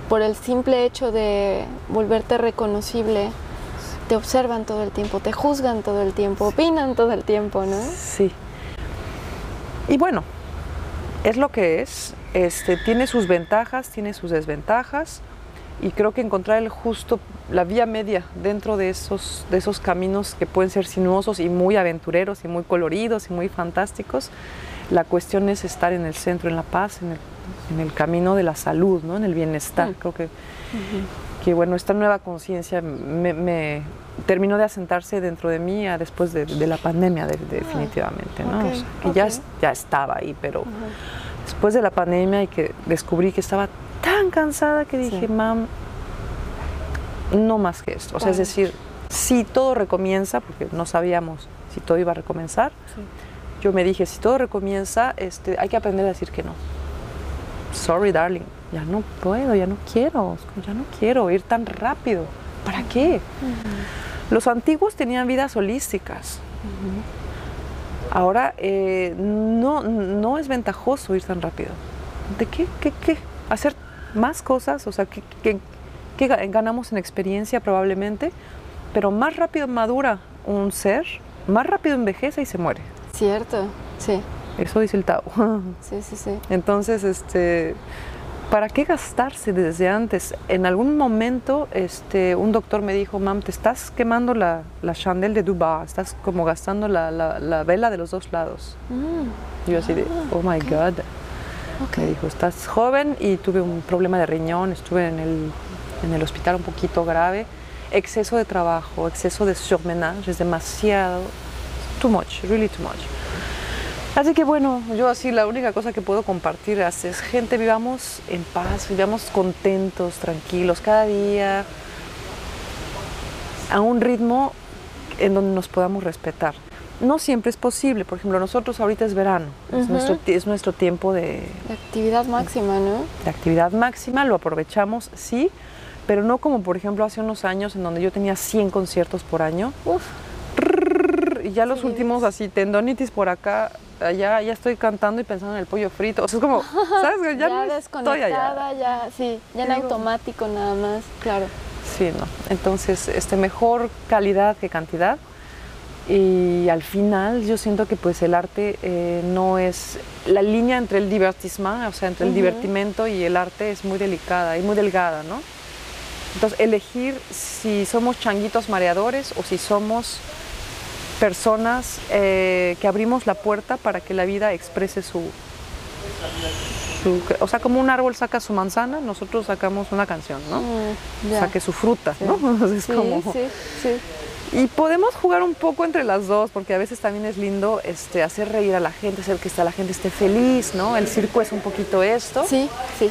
por el simple hecho de volverte reconocible, te observan todo el tiempo, te juzgan todo el tiempo, opinan todo el tiempo, ¿no? Sí. Y bueno, es lo que es. Este, tiene sus ventajas, tiene sus desventajas. Y creo que encontrar el justo, la vía media dentro de esos, de esos caminos que pueden ser sinuosos y muy aventureros y muy coloridos y muy fantásticos, la cuestión es estar en el centro, en la paz, en el, en el camino de la salud, ¿no? en el bienestar. Mm. Creo que, que bueno, esta nueva conciencia me, me terminó de asentarse dentro de mí ah, después de, de la pandemia, de- definitivamente, ¿no? ok, O sea, que ya, ya estaba ahí, pero después de la pandemia y que descubrí que estaba tan cansada que dije, Sí. mam, no más que esto. O sea, es decir, si todo recomienza, porque no sabíamos si todo iba a recomenzar, yo me dije, si todo recomienza, este, hay que aprender a decir que no. Sorry, darling, ya no puedo, ya no quiero, ya no quiero ir tan rápido. ¿Para qué? Los antiguos tenían vidas holísticas. Ahora eh, no, no es ventajoso ir tan rápido. ¿De qué? ¿Qué? qué? ¿Hacer más cosas? O sea, ¿qué, qué- qué ga- ganamos en experiencia probablemente? Pero más rápido madura un ser, más rápido envejece y se muere. Cierto, sí, Eso dice el Tao. sí, sí, sí. Entonces, este, ¿para qué gastarse desde antes? En algún momento, este, un doctor me dijo, mam, te estás quemando la, la chandelle de Dubai, estás como gastando la, la- la vela de los dos lados. Mm, yo así de, oh my God. ok. Me dijo, estás joven y tuve un problema de riñón, estuve en el, en el hospital un poquito grave. Exceso de trabajo, exceso de surmenage, es demasiado, too much, really too much. Así que bueno, yo así la única cosa que puedo compartir es, es, gente, vivamos en paz, vivamos contentos, tranquilos, cada día a un ritmo en donde nos podamos respetar. No siempre es posible, por ejemplo, nosotros ahorita es verano, es, nuestro, es nuestro tiempo de, actividad máxima, ¿no? de actividad máxima, lo aprovechamos, sí, pero no como por ejemplo hace unos años en donde yo tenía 100 conciertos por año Uf, y ya los Sí. últimos así, tendonitis por acá, allá, ya estoy cantando y pensando en el pollo frito, o sea, es como, ¿sabes? Ya, ya, no estoy allá. ya, sí, ya en Digo- automático nada más, claro. Sí, no. Entonces, este, mejor calidad que cantidad. Y al final yo siento que pues el arte eh, no es... La línea entre el divertissement, o sea, entre el divertimento y el arte es muy delicada y muy delgada, ¿no? Entonces, elegir si somos changuitos mareadores o si somos personas eh, que abrimos la puerta para que la vida exprese su, su- O sea, como un árbol saca su manzana, nosotros sacamos una canción, ¿no? Mm. Saque su fruta, Sí. ¿no? Es Sí, como- sí, sí. y podemos jugar un poco entre las dos, porque a veces también es lindo este, hacer reír a la gente, hacer que esta- la gente esté feliz, ¿no? El circo es un poquito esto. Sí, sí.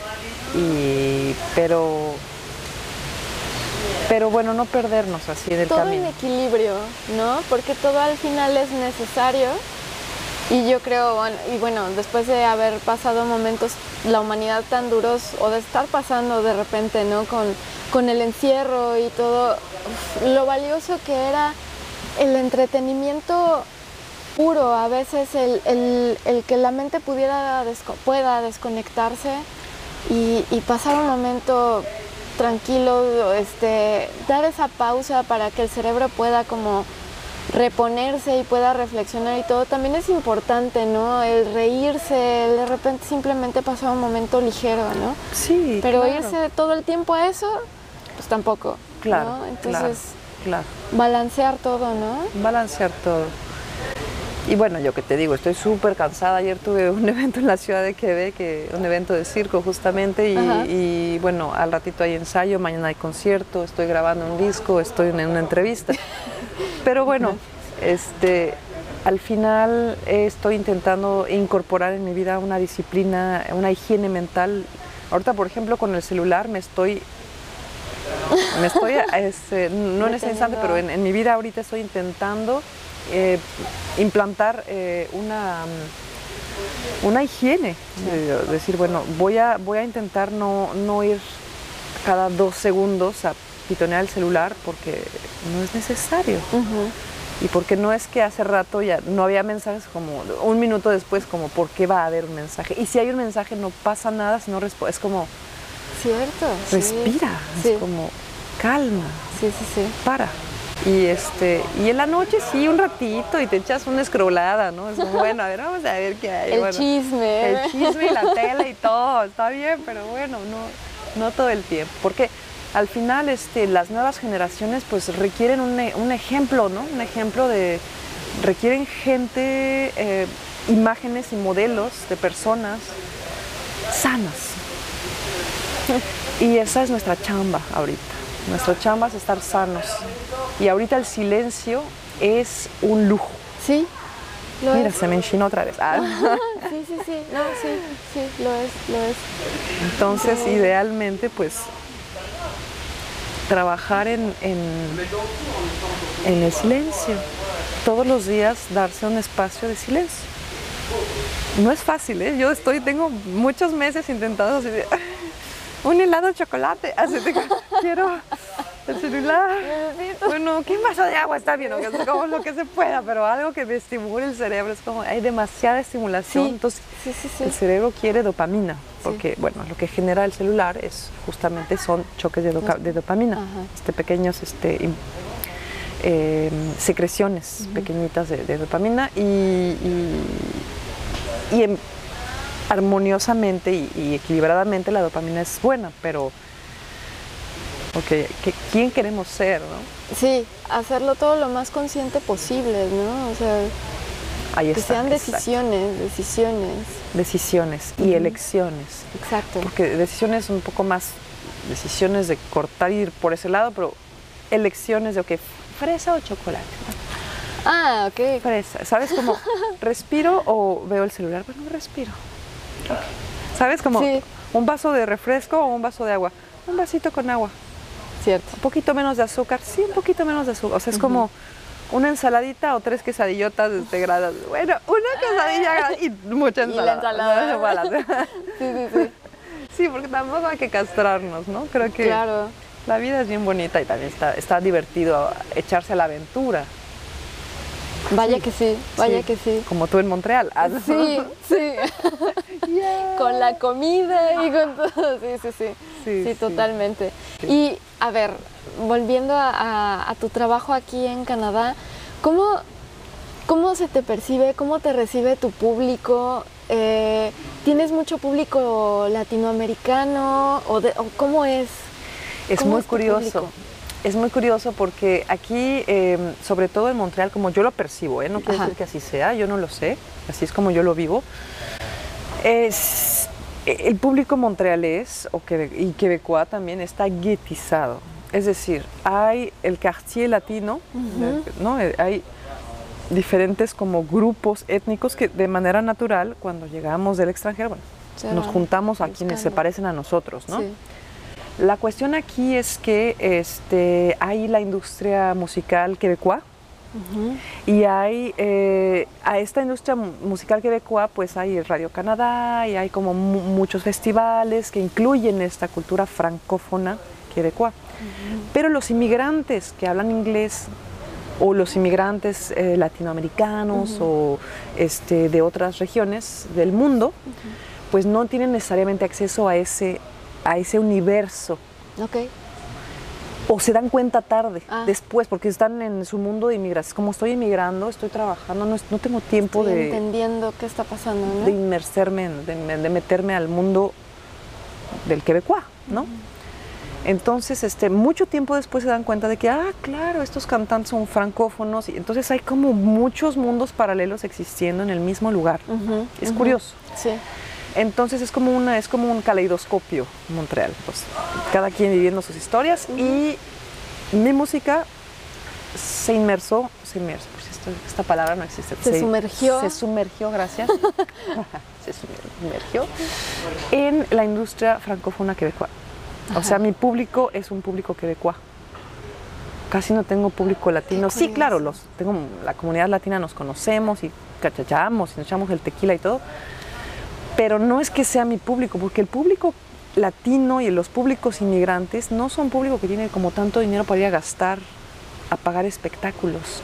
Y, pero, pero bueno, no perdernos así en el todo camino. en equilibrio, ¿no? Porque todo al final es necesario. Y yo creo, bueno, y bueno, después de haber pasado momentos, la humanidad tan duros, o de estar pasando de repente, ¿no? Con, con el encierro y todo, uf, lo valioso que era el entretenimiento puro, a veces el, el- el que la mente pudiera desco- pueda desconectarse y, y pasar un momento tranquilo, este, dar esa pausa para que el cerebro pueda como reponerse y pueda reflexionar y todo, también es importante, ¿no? El reírse, el de repente simplemente pasar un momento ligero, ¿no? Sí. Pero claro. irse todo el tiempo a eso, pues tampoco. Claro, ¿no? Entonces, Claro. balancear todo, ¿no? balancear todo. Y bueno, yo que te digo, estoy súper cansada. Ayer tuve un evento en la ciudad de Quebec, que- un evento de circo justamente, y, y, bueno, al ratito hay ensayo, mañana hay concierto, estoy grabando un disco, estoy en una entrevista. Pero bueno, este, al final estoy intentando incorporar en mi vida una disciplina, una higiene mental. Ahorita, por ejemplo, con el celular me estoy me estoy, este, no en ese instante, pero en, en mi vida ahorita estoy intentando eh, implantar eh, una, mm, una higiene. eh, decir, bueno, voy a, voy a intentar no, no ir cada dos segundos a pitonear el celular porque no es necesario. Y porque no es que hace rato ya no había mensajes como un minuto después, como ¿por qué va a haber un mensaje? Y si hay un mensaje no pasa nada, si no es como Cierto. respira, Sí. es como calma, Sí, sí, sí. para. Y este, y en la noche sí, un ratito y te echas una escrolada, ¿no? Es como, bueno, a ver, vamos a ver qué hay. El Bueno, chisme. El chisme y la tele y todo, está bien, pero bueno, no, no todo el tiempo. Porque al final este, las nuevas generaciones pues requieren un, e- un ejemplo, ¿no? Un ejemplo de, requieren gente, eh, imágenes y modelos de personas sanas. Y esa es nuestra chamba ahorita. Nuestra chamba es estar sanos. Y ahorita el silencio es un lujo. Sí, lo Mira, es. se me enchinó otra vez. Ah. Sí, sí, sí. No, sí, sí, lo es, lo es. Entonces, Sí. idealmente, pues, trabajar en, en, en el silencio. Todos los días darse un espacio de silencio. No es fácil, ¿eh? Yo estoy, tengo muchos meses intentando un helado de chocolate, así de, quiero el celular. Bueno, ¿qué vaso de agua está bien? O que sea como lo que se pueda, pero algo que me estimule el cerebro. Es como, hay demasiada estimulación. Sí, Entonces, sí, sí, sí. el cerebro quiere dopamina, porque bueno, lo que genera el celular es justamente son choques de, dopamina, Ajá. este, pequeños este, eh, secreciones pequeñitas de, de dopamina y, y- y em- armoniosamente y, y equilibradamente la dopamina es buena, pero ok, ¿qué- ¿quién queremos ser? No? Sí, hacerlo todo lo más consciente posible, ¿no? O sea, Ahí que está, sean exacto. decisiones, decisiones. decisiones y elecciones. Exacto. porque decisiones un poco más, decisiones de cortar y ir por ese lado, pero elecciones de, ok, fresa o chocolate. Ah, ok. Fresa, ¿sabes? Como, ¿respiro o veo el celular? Bueno, respiro. ¿Sabes? Como Sí. un vaso de refresco o un vaso de agua. Un vasito con agua. Cierto. Un poquito menos de azúcar. Sí, un poquito menos de azúcar. O sea, es como una ensaladita o tres quesadillotas integradas. Bueno, una quesadilla grande y mucha Y la ensalada. ensalada. Sí, sí, sí. Sí, porque tampoco hay que castrarnos, ¿no? Creo que Claro. la vida es bien bonita y también está, está divertido echarse a la aventura, Vaya que sí, vaya Sí. que sí. como tú en Montreal. Ah, Sí, sí. Yeah. con la comida y con todo. Sí, sí, sí. Sí, totalmente. Y a ver, volviendo a, a- a tu trabajo aquí en Canadá, ¿cómo, cómo se te percibe? ¿Cómo te recibe tu público? Eh, ¿Tienes mucho público latinoamericano? ¿O, de- o cómo es? Es ¿Cómo muy es curioso. público? Es muy curioso porque aquí, eh, sobre todo en Montreal, como yo lo percibo, ¿eh? no quiere decir que así sea, yo no lo sé, así es como yo lo vivo, es, el público montrealés o quebe- y quebecois también está guetizado. Es decir, hay el quartier latino, ¿no? Eh, hay diferentes como grupos étnicos que de manera natural, cuando llegamos del extranjero, bueno, nos juntamos a quienes se buscando. parecen a nosotros, ¿no? Sí. La cuestión aquí es que este, hay la industria musical quebecois Ujú. y hay eh, a esta industria mu- musical quebecois pues hay Radio Canadá y hay como mu- muchos festivales que incluyen esta cultura francófona quebecois. Pero los inmigrantes que hablan inglés o los inmigrantes eh, latinoamericanos o este, de otras regiones del mundo, pues no tienen necesariamente acceso a ese, a ese universo Ok. o se dan cuenta tarde, Ah. después, porque están en su mundo de inmigración. Como estoy inmigrando, estoy trabajando, no, tengo tiempo Estoy de, entendiendo qué está pasando, ¿no? de inmersarme, en- de, de meterme al mundo del quebecois, ¿no? Entonces, este, mucho tiempo después se dan cuenta de que, ah, claro, estos cantantes son francófonos, y entonces hay como muchos mundos paralelos existiendo en el mismo lugar. Es curioso. Sí. Entonces es como una, es como un caleidoscopio Montreal, pues cada quien viviendo sus historias y mi música se inmersó, se inmersó, pues esto- esta palabra no existe. Se sumergió. Se sumergió, gracias. se sumergió en la industria francófona quebecoa. O sea, mi público es un público quebecoa. Casi no tengo público latino. Sí, claro, los, tengo la comunidad latina nos conocemos y cachachamos y nos echamos el tequila y todo pero no es que sea mi público, porque el público latino y los públicos inmigrantes no son público que tiene como tanto dinero para ir a gastar, a pagar espectáculos.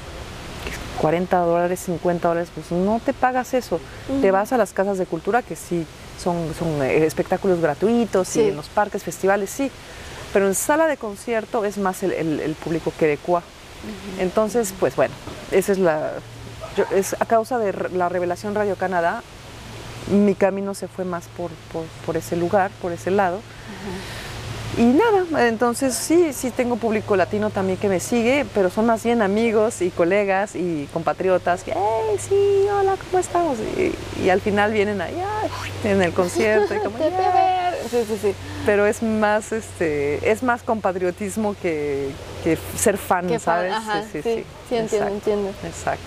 40 dólares, 50 dólares, pues no te pagas eso. Te vas a las casas de cultura que sí son, son eh, espectáculos gratuitos Sí. y en los parques, festivales, sí. Pero en sala de concierto es más el, el- el público quebecois. Entonces, pues bueno, esa es la... yo- es a causa de la revelación Radio Canadá, mi camino se fue más por, por, por ese lugar, por ese lado. Y nada, entonces sí, sí tengo público latino también que me sigue, pero son más bien amigos y colegas y compatriotas que, hey, sí, hola, ¿cómo estamos? Y, y al final vienen ahí, en el concierto, y como, "Yeah". ver. Sí, sí, sí. pero es más, este, es más compatriotismo que, que ser fan, Qué fan, ¿sabes? ajá, sí, sí, entiendo, exacto, entiendo. Exacto.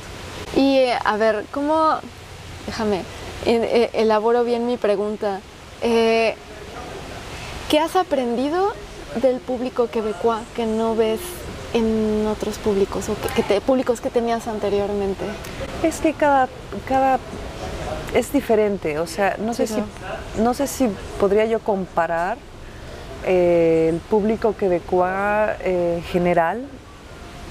Y eh, a ver, ¿cómo, déjame, eh, elaboro bien mi pregunta. Eh, ¿Qué has aprendido del público quebecois que no ves en otros públicos o que, que te- públicos que tenías anteriormente? Es que cada, cada es diferente, o sea, no sé, Sí, si, no sé si podría yo comparar eh, el público quebecois eh, general,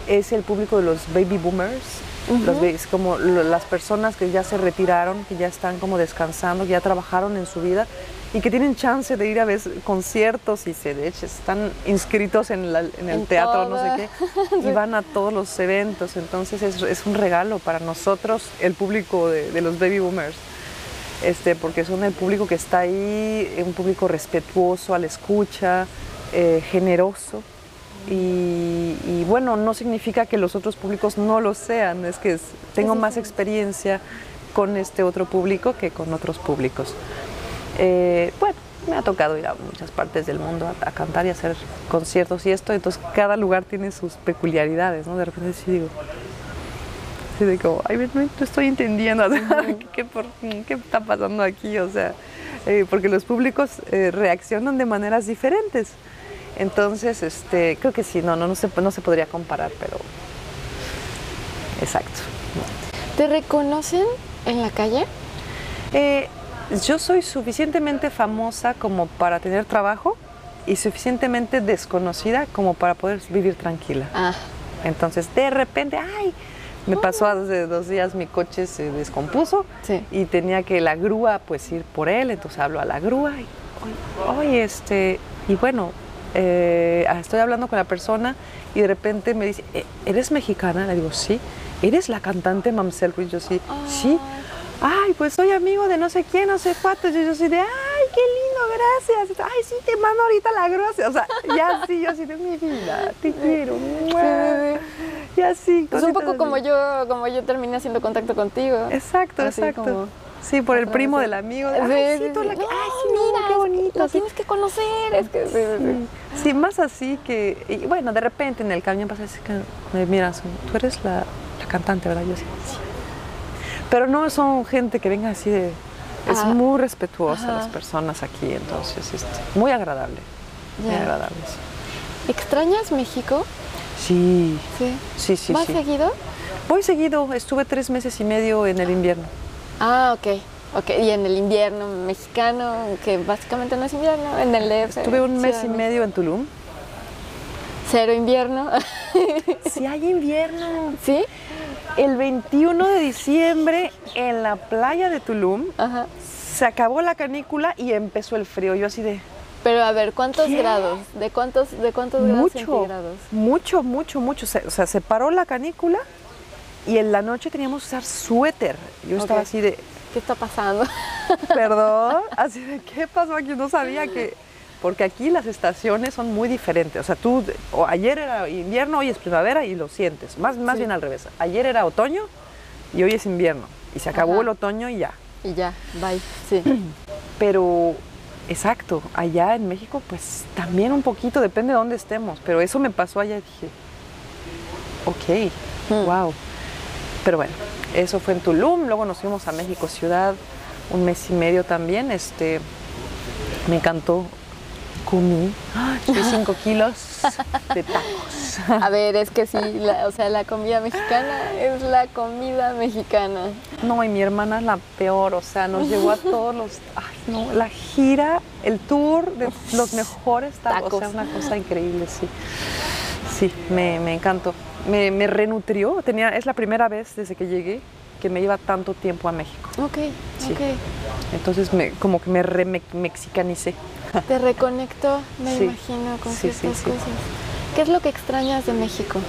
es el público de los baby boomers, los babies, como las personas que ya se retiraron, que ya están como descansando, que ya trabajaron en su vida y que tienen chance de ir a ver conciertos y se de hecho están inscritos en, la- en el En teatro, no sé todo. qué, y van a todos los eventos. Entonces es, es un regalo para nosotros, el público de, de los baby boomers. Este, porque son el público que está ahí, un público respetuoso a la escucha, eh, generoso. Y, y bueno, no significa que los otros públicos no lo sean, es que tengo más experiencia con este otro público que con otros públicos. Eh, bueno, me ha tocado ir a muchas partes del mundo a, a cantar y hacer conciertos y esto, entonces cada lugar tiene sus peculiaridades, ¿no? De repente sí digo, sí de como, ay, no, no estoy entendiendo, ¿qué, por- qué está pasando aquí? O sea, eh, porque los públicos eh, reaccionan de maneras diferentes. Entonces, este, creo que sí, no, no, no, se, no se podría comparar, pero exacto. ¿Te reconocen en la calle? Eh, yo soy suficientemente famosa como para tener trabajo y suficientemente desconocida como para poder vivir tranquila. Ah, Entonces, de repente, ay, me pasó hace dos días mi coche se descompuso Sí. y tenía que la grúa pues ir por él, entonces hablo a la grúa y, oye, oye, este, y bueno, eh, estoy hablando con la persona y de repente me dice, "¿E- ¿eres mexicana? Le digo, sí. ¿Eres la cantante Mamsel Ruiz? Yo sí, sí. Ay, pues soy amigo de no sé quién, no sé cuánto. Yo, yo soy de, ay, qué lindo, gracias. Ay, sí, te mando ahorita la grúa. O sea, ya sí, yo así de mi vida, te quiero. mua". Y así. pues un poco como yo, como yo terminé haciendo contacto contigo. Exacto, Así exacto. como Sí, por el primo del amigo. de, Ay, sí, sí, tú la sí. que- No, Ay, sí, mira, qué es bonito. Lo tienes que conocer. Es que sí, sí, sí. Sí, más así que, y bueno, de repente en el camión pasa así que me miran, son, tú eres la, la cantante, ¿verdad? Yo sí, sí. Pero no son gente que venga así de, es Ah, muy respetuosa ajá. las personas aquí, entonces, este, muy agradable, muy Ya. agradable. sí. ¿Extrañas México? Sí, Sí. sí, sí. ¿Vas sí. seguido? Voy seguido, estuve tres meses y medio en el invierno. Ah, ok. Ok, y en el invierno mexicano, que básicamente no es invierno, en el DF. Estuve un mes y medio en Tulum. Cero invierno. Sí hay invierno. ¿Sí? El 21 de diciembre en la playa de Tulum Ajá. se acabó la canícula y empezó el frío. Yo así de, Pero a ver, ¿cuántos grados? ¿De cuántos, de cuántos grados mucho, centígrados? mucho, mucho, mucho. O sea, se paró la canícula y en la noche teníamos que usar suéter. Yo estaba así de, ¿Qué está pasando? perdón, así de, ¿qué pasó aquí? No sabía que... Porque aquí las estaciones son muy diferentes. O sea, tú, o ayer era invierno, hoy es primavera y lo sientes. Más, más Sí. bien al revés. Ayer era otoño y hoy es invierno. Y se acabó Ajá. el otoño y ya. Y ya, bye. Sí. Pero, exacto, allá en México, pues también un poquito, depende de dónde estemos. Pero eso me pasó allá y dije, ok, Hmm. wow. Pero bueno, eso fue en Tulum, luego nos fuimos a México Ciudad, un mes y medio también. Este, me encantó, comí, ¡ay! subí cinco kilos de tacos. A ver, es que sí, la- o sea, la comida mexicana es la comida mexicana. No, y mi hermana es la peor, o sea, nos llevó a todos los, ay, no, la gira, el tour de los mejores tacos, o sea, una cosa increíble, sí. Sí, me, me encantó. Me, me renutrió, tenía, es la primera vez desde que llegué que me iba tanto tiempo a México. Ok, Sí. ok. Entonces, me, como que me remexicanicé. Te reconecto, me Sí. imagino, con Sí, ciertas sí. cosas. ¿Qué es lo que extrañas de México?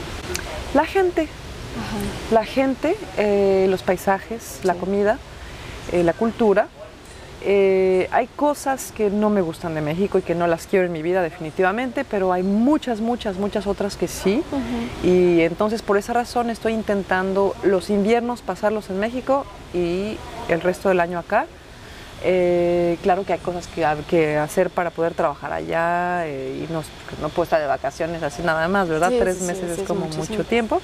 La gente, Ajá. la gente, eh, los paisajes, la comida, eh, la cultura. Eh, hay cosas que no me gustan de México y que no las quiero en mi vida definitivamente, pero hay muchas, muchas, muchas otras que sí. Y entonces por esa razón estoy intentando los inviernos pasarlos en México y el resto del año acá. Eh, claro que hay cosas que, que hacer para poder trabajar allá eh, y no, no puedo estar de vacaciones así nada más, ¿verdad? Sí, Tres sí, meses sí, es como mucho tiempo.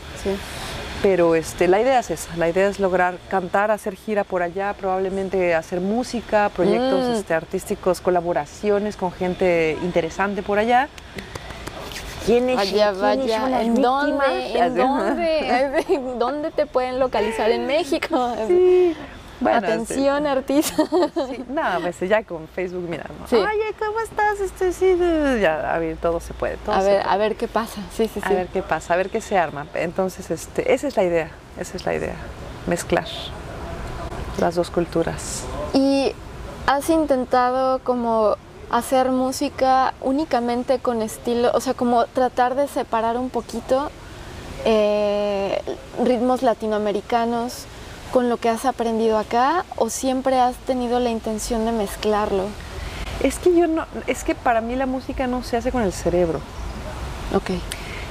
Pero este, la idea es esa, la idea es lograr cantar, hacer gira por allá, probablemente hacer música, proyectos Mm. este, artísticos, colaboraciones con gente interesante por allá. ¿Quién es- Vaya, es vaya, ¿en dónde? ¿En dónde? ¿En ¿Dónde te pueden localizar en México? Sí. Bueno, Atención, artista. este, sí, nada, pues ya con Facebook, mira, ¿no? Sí. Oye, ¿cómo estás? Este, sí, ya, a ver, todo se puede. todo A se ver, puede. a ver qué pasa. Sí, sí, sí. A ver qué pasa, a ver qué se arma. Entonces, este, esa es la idea, esa es la idea, mezclar las dos culturas. ¿Y has intentado como hacer música únicamente con estilo, o sea, como tratar de separar un poquito eh, ritmos latinoamericanos con lo que has aprendido acá o siempre has tenido la intención de mezclarlo? Es que yo no, es que para mí la música no se hace con el cerebro. Ok.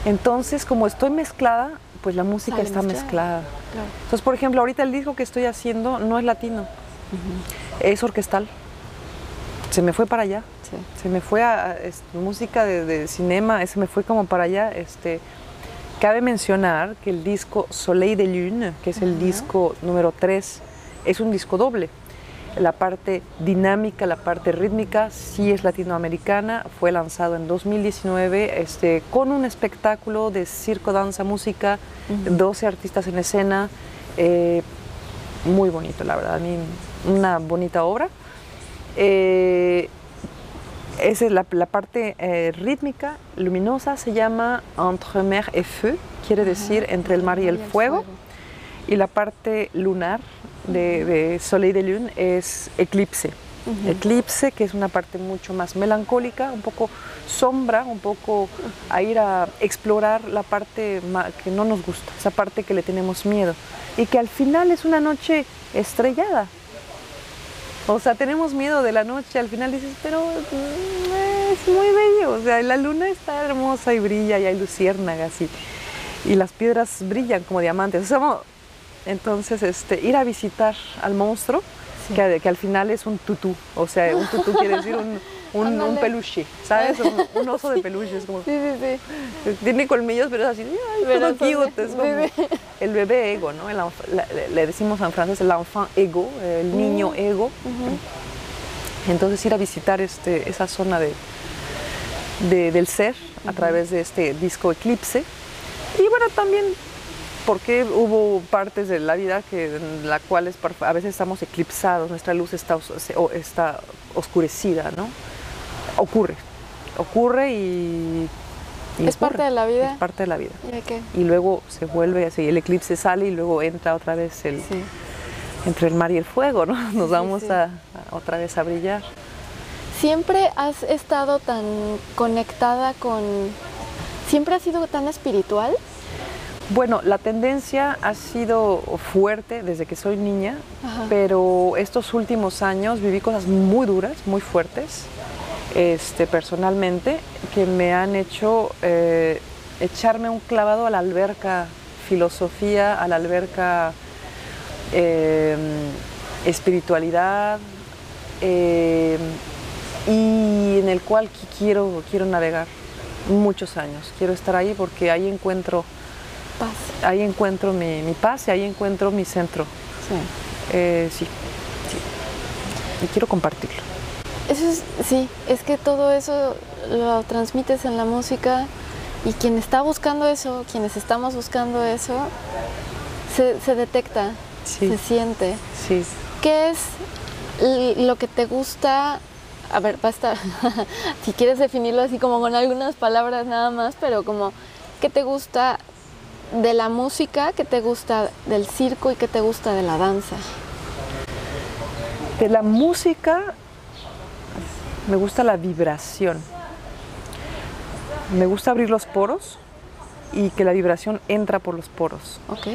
Entonces, como estoy mezclada, pues la música Sale está mezclada. mezclada. Claro. Entonces, por ejemplo, ahorita el disco que estoy haciendo no es latino, es orquestal. Se me fue para allá. Sí. se me fue a, a, es- música de, de cinema, se me fue como para allá. Este, cabe mencionar que el disco Soleil de Lune, que es el disco número 3, es un disco doble. La parte dinámica, la parte rítmica, sí es latinoamericana. Fue lanzado en 2019 este, con un espectáculo de circo, danza, música, 12 artistas en escena. eh, muy bonito, la verdad. A mí, una bonita obra. Eh, esa es la, la parte eh, rítmica, luminosa, se llama Entre mer et feu, quiere decir entre el mar y el fuego. Y la parte lunar de, de Soleil de Lune es eclipse. Eclipse, que es una parte mucho más melancólica, un poco sombra, un poco a ir a explorar la parte que no nos gusta, esa parte que le tenemos miedo. Y que al final es una noche estrellada. O sea, tenemos miedo de la noche, al final dices, pero mm, es muy bello. O sea, la luna está hermosa y brilla y hay luciérnagas y, y las piedras brillan como diamantes. O sea, como- entonces, este, ir a visitar al monstruo, que, que al final es un tutú. O sea, un tutú quiere decir un, un, peluche, ¿sabes? Un, un oso de peluche. Es como, Sí, sí, sí. tiene colmillos, pero es así, ay, Pero cute, es como bebé. el bebé ego, ¿no? El la- le, decimos en francés el enfant ego, el niño Mm. ego. Entonces ir a visitar este, esa zona de, de- del ser a través de este disco Eclipse. Y bueno, también porque hubo partes de la vida que, en la cuales a veces estamos eclipsados, nuestra luz está, os- está oscurecida, ¿no? Ocurre, ocurre y... y ¿Es parte de la vida? Es parte de la vida. ¿Y luego se vuelve así, el eclipse sale y luego entra otra vez el, Sí. entre el mar y el fuego, ¿no? Nos vamos sí. A, a otra vez a brillar. siempre has estado tan conectada con... ¿Siempre has sido tan espiritual? Bueno, la tendencia ha sido fuerte desde que soy niña, pero estos últimos años viví cosas muy duras, muy fuertes, este, personalmente, que me han hecho eh, echarme un clavado a la alberca filosofía, a la alberca em, espiritualidad, em, y en el cual quiero, quiero navegar muchos años. Quiero estar ahí porque ahí encuentro paz. Ahí encuentro mi, paz y ahí encuentro mi centro. Sí. Eh, sí, Y quiero compartirlo. Eso es, sí, es que todo eso lo transmites en la música y quien está buscando eso, quienes estamos buscando eso, se, detecta, se siente. Sí. ¿Qué es lo que te gusta? A ver, basta, si quieres definirlo así como con algunas palabras nada más, pero como, ¿qué te gusta de la música? ¿Qué te gusta del circo y qué te gusta de la danza? De la música me gusta la vibración me gusta abrir los poros y que la vibración entra por los poros. Ok.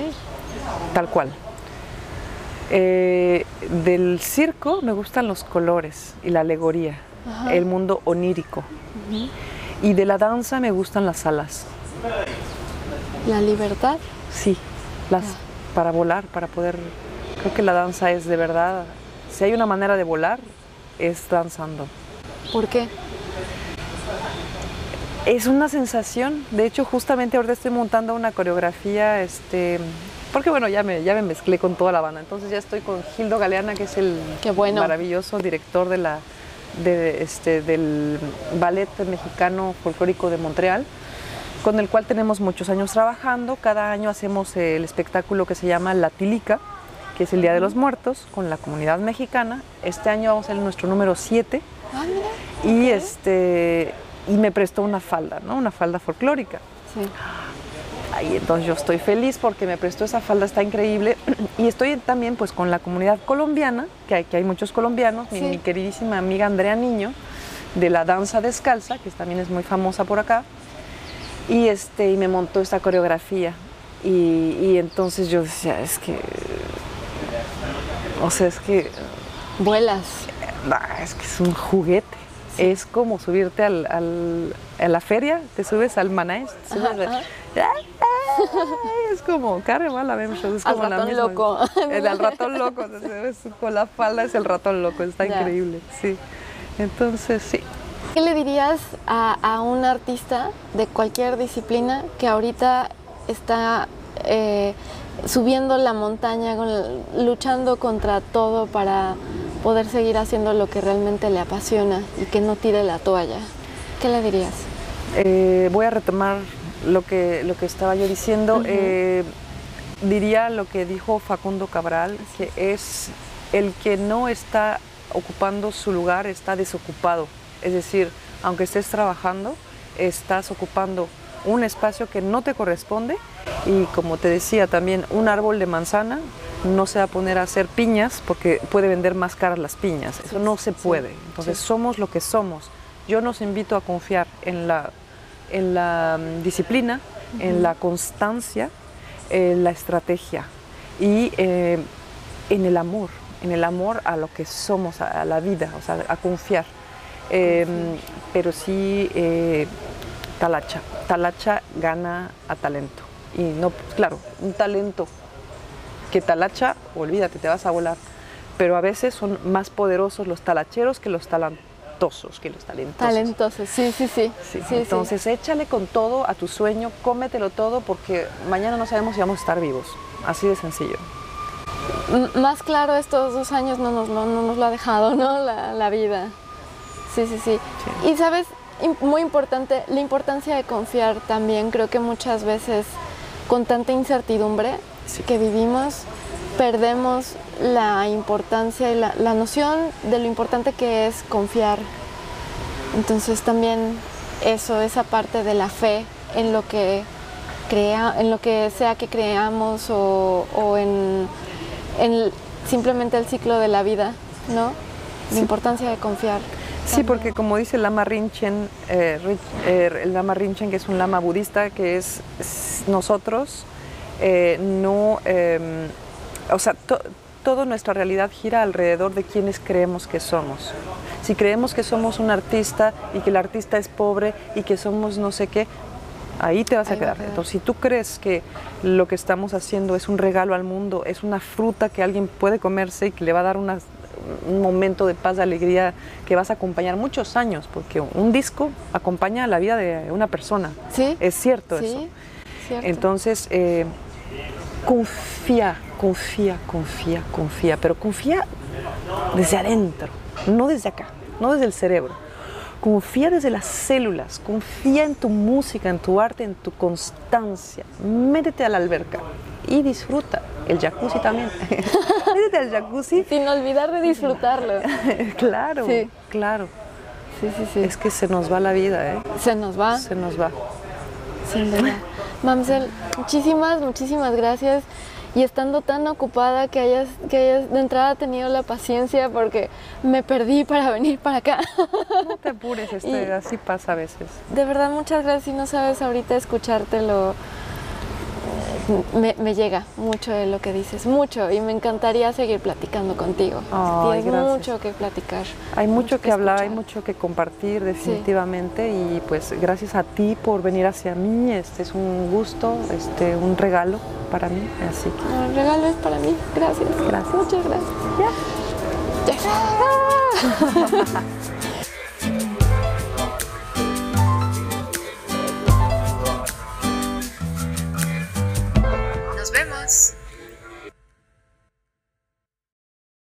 Tal cual. Eh, del circo me gustan los colores y la alegoría, el mundo onírico. Y de la danza me gustan las alas. ¿La libertad? Sí, las, para volar, para poder... Creo que la danza es de verdad, si hay una manera de volar, es danzando. ¿Por qué? Es una sensación, de hecho justamente ahora estoy montando una coreografía, este, porque bueno, ya me, ya me mezclé con toda la banda, entonces ya estoy con Gildo Galeana, que es el maravilloso director de la, de, este, del Ballet Mexicano Folclórico de Montreal, con el cual tenemos muchos años trabajando. Cada año hacemos el espectáculo que se llama La Tilica, que es el Día de los Muertos, con la comunidad mexicana. Este año vamos a ser nuestro número 7. Ah, y este y me prestó una falda, ¿no? Una falda folclórica. Sí. Ahí entonces yo estoy feliz porque me prestó esa falda, está increíble. Y estoy también pues con la comunidad colombiana, que hay, que hay muchos colombianos, mi, queridísima amiga Andrea Niño, de la danza descalza, que también es muy famosa por acá. Y, este, y me montó esta coreografía. Y, y entonces yo decía, es que... O sea, es que... Vuelas. Es que es un juguete es como subirte al, a la feria, te subes al manáis, es como, carre mala, es como al ratón loco. El, al ratón loco, con la falda es el ratón loco, está increíble, sí. Entonces, sí. ¿Qué le dirías a, un artista de cualquier disciplina que ahorita está eh, subiendo la montaña, luchando contra todo para poder seguir haciendo lo que realmente le apasiona y que no tire la toalla. ¿Qué le dirías? Eh, voy a retomar lo que, lo que estaba yo diciendo. Eh, diría lo que dijo Facundo Cabral, que es el que no está ocupando su lugar, está desocupado. Es decir, aunque estés trabajando, estás ocupando un espacio que no te corresponde y como te decía también, un árbol de manzana no se va a poner a hacer piñas porque puede vender más caras las piñas. Eso no se puede. Entonces somos lo que somos. Yo nos invito a confiar en la, en la mm, disciplina, en la constancia, en la estrategia y eh, en el amor, en el amor a lo que somos, a, la vida, o sea, a confiar. Em, pero sí, eh, talacha. Talacha gana a talento. Y no, claro, un talento que talacha, olvídate, te vas a volar. Pero a veces son más poderosos los talacheros que los talentosos, que los talentosos. Talentosos, sí, sí, sí. Entonces échale con todo a tu sueño, cómetelo todo porque mañana no sabemos si vamos a estar vivos. Así de sencillo. más claro estos dos años no nos, no, nos lo ha dejado, ¿no? La, la vida. Sí, sí, sí, sí. Y sabes, muy importante, la importancia de confiar también. Creo que muchas veces con tanta incertidumbre que vivimos, perdemos la importancia y la, noción de lo importante que es confiar. Entonces también eso, esa parte de la fe en lo que crea, en lo que sea que creamos o, en, simplemente el ciclo de la vida, ¿no? La importancia de confiar. Sí, porque como dice el lama Rinchen, eh, eh, el lama Rinchen que es un lama budista, que es nosotros, eh, no, em, o sea, toda nuestra realidad gira alrededor de quienes creemos que somos. Si creemos que somos un artista y que el artista es pobre y que somos no sé qué, ahí te vas a quedar. Entonces, si tú crees que lo que estamos haciendo es un regalo al mundo, es una fruta que alguien puede comerse y que le va a dar un momento de paz, de alegría, que vas a acompañar muchos años, porque un disco acompaña la vida de una persona. Sí. Es cierto eso. Entonces, eh, confía, confía, confía, confía, pero confía desde adentro, no desde acá, no desde el cerebro Confía desde las células, confía en tu música, en tu arte, en tu constancia. Métete a la alberca y disfruta. El jacuzzi también. Métete al jacuzzi. Sin olvidar de disfrutarlo. claro, sí. claro. Sí, sí, sí. Es que se nos va la vida, ¿eh? Se nos va. Se nos va. Sin duda. Mamsel, muchísimas, muchísimas gracias y estando tan ocupada que hayas, que hayas de entrada tenido la paciencia porque me perdí para venir para acá. No te apures, este, así pasa a veces. De verdad, muchas gracias y no sabes ahorita escuchártelo me, llega mucho de lo que dices, mucho, y me encantaría seguir platicando contigo. Tienes mucho que platicar. Hay mucho, que, hablar, hay mucho que compartir definitivamente y pues gracias a ti por venir hacia mí, este es un gusto, este, un regalo para mí, así que... El regalo es para mí, gracias. Gracias. Muchas gracias. vemos.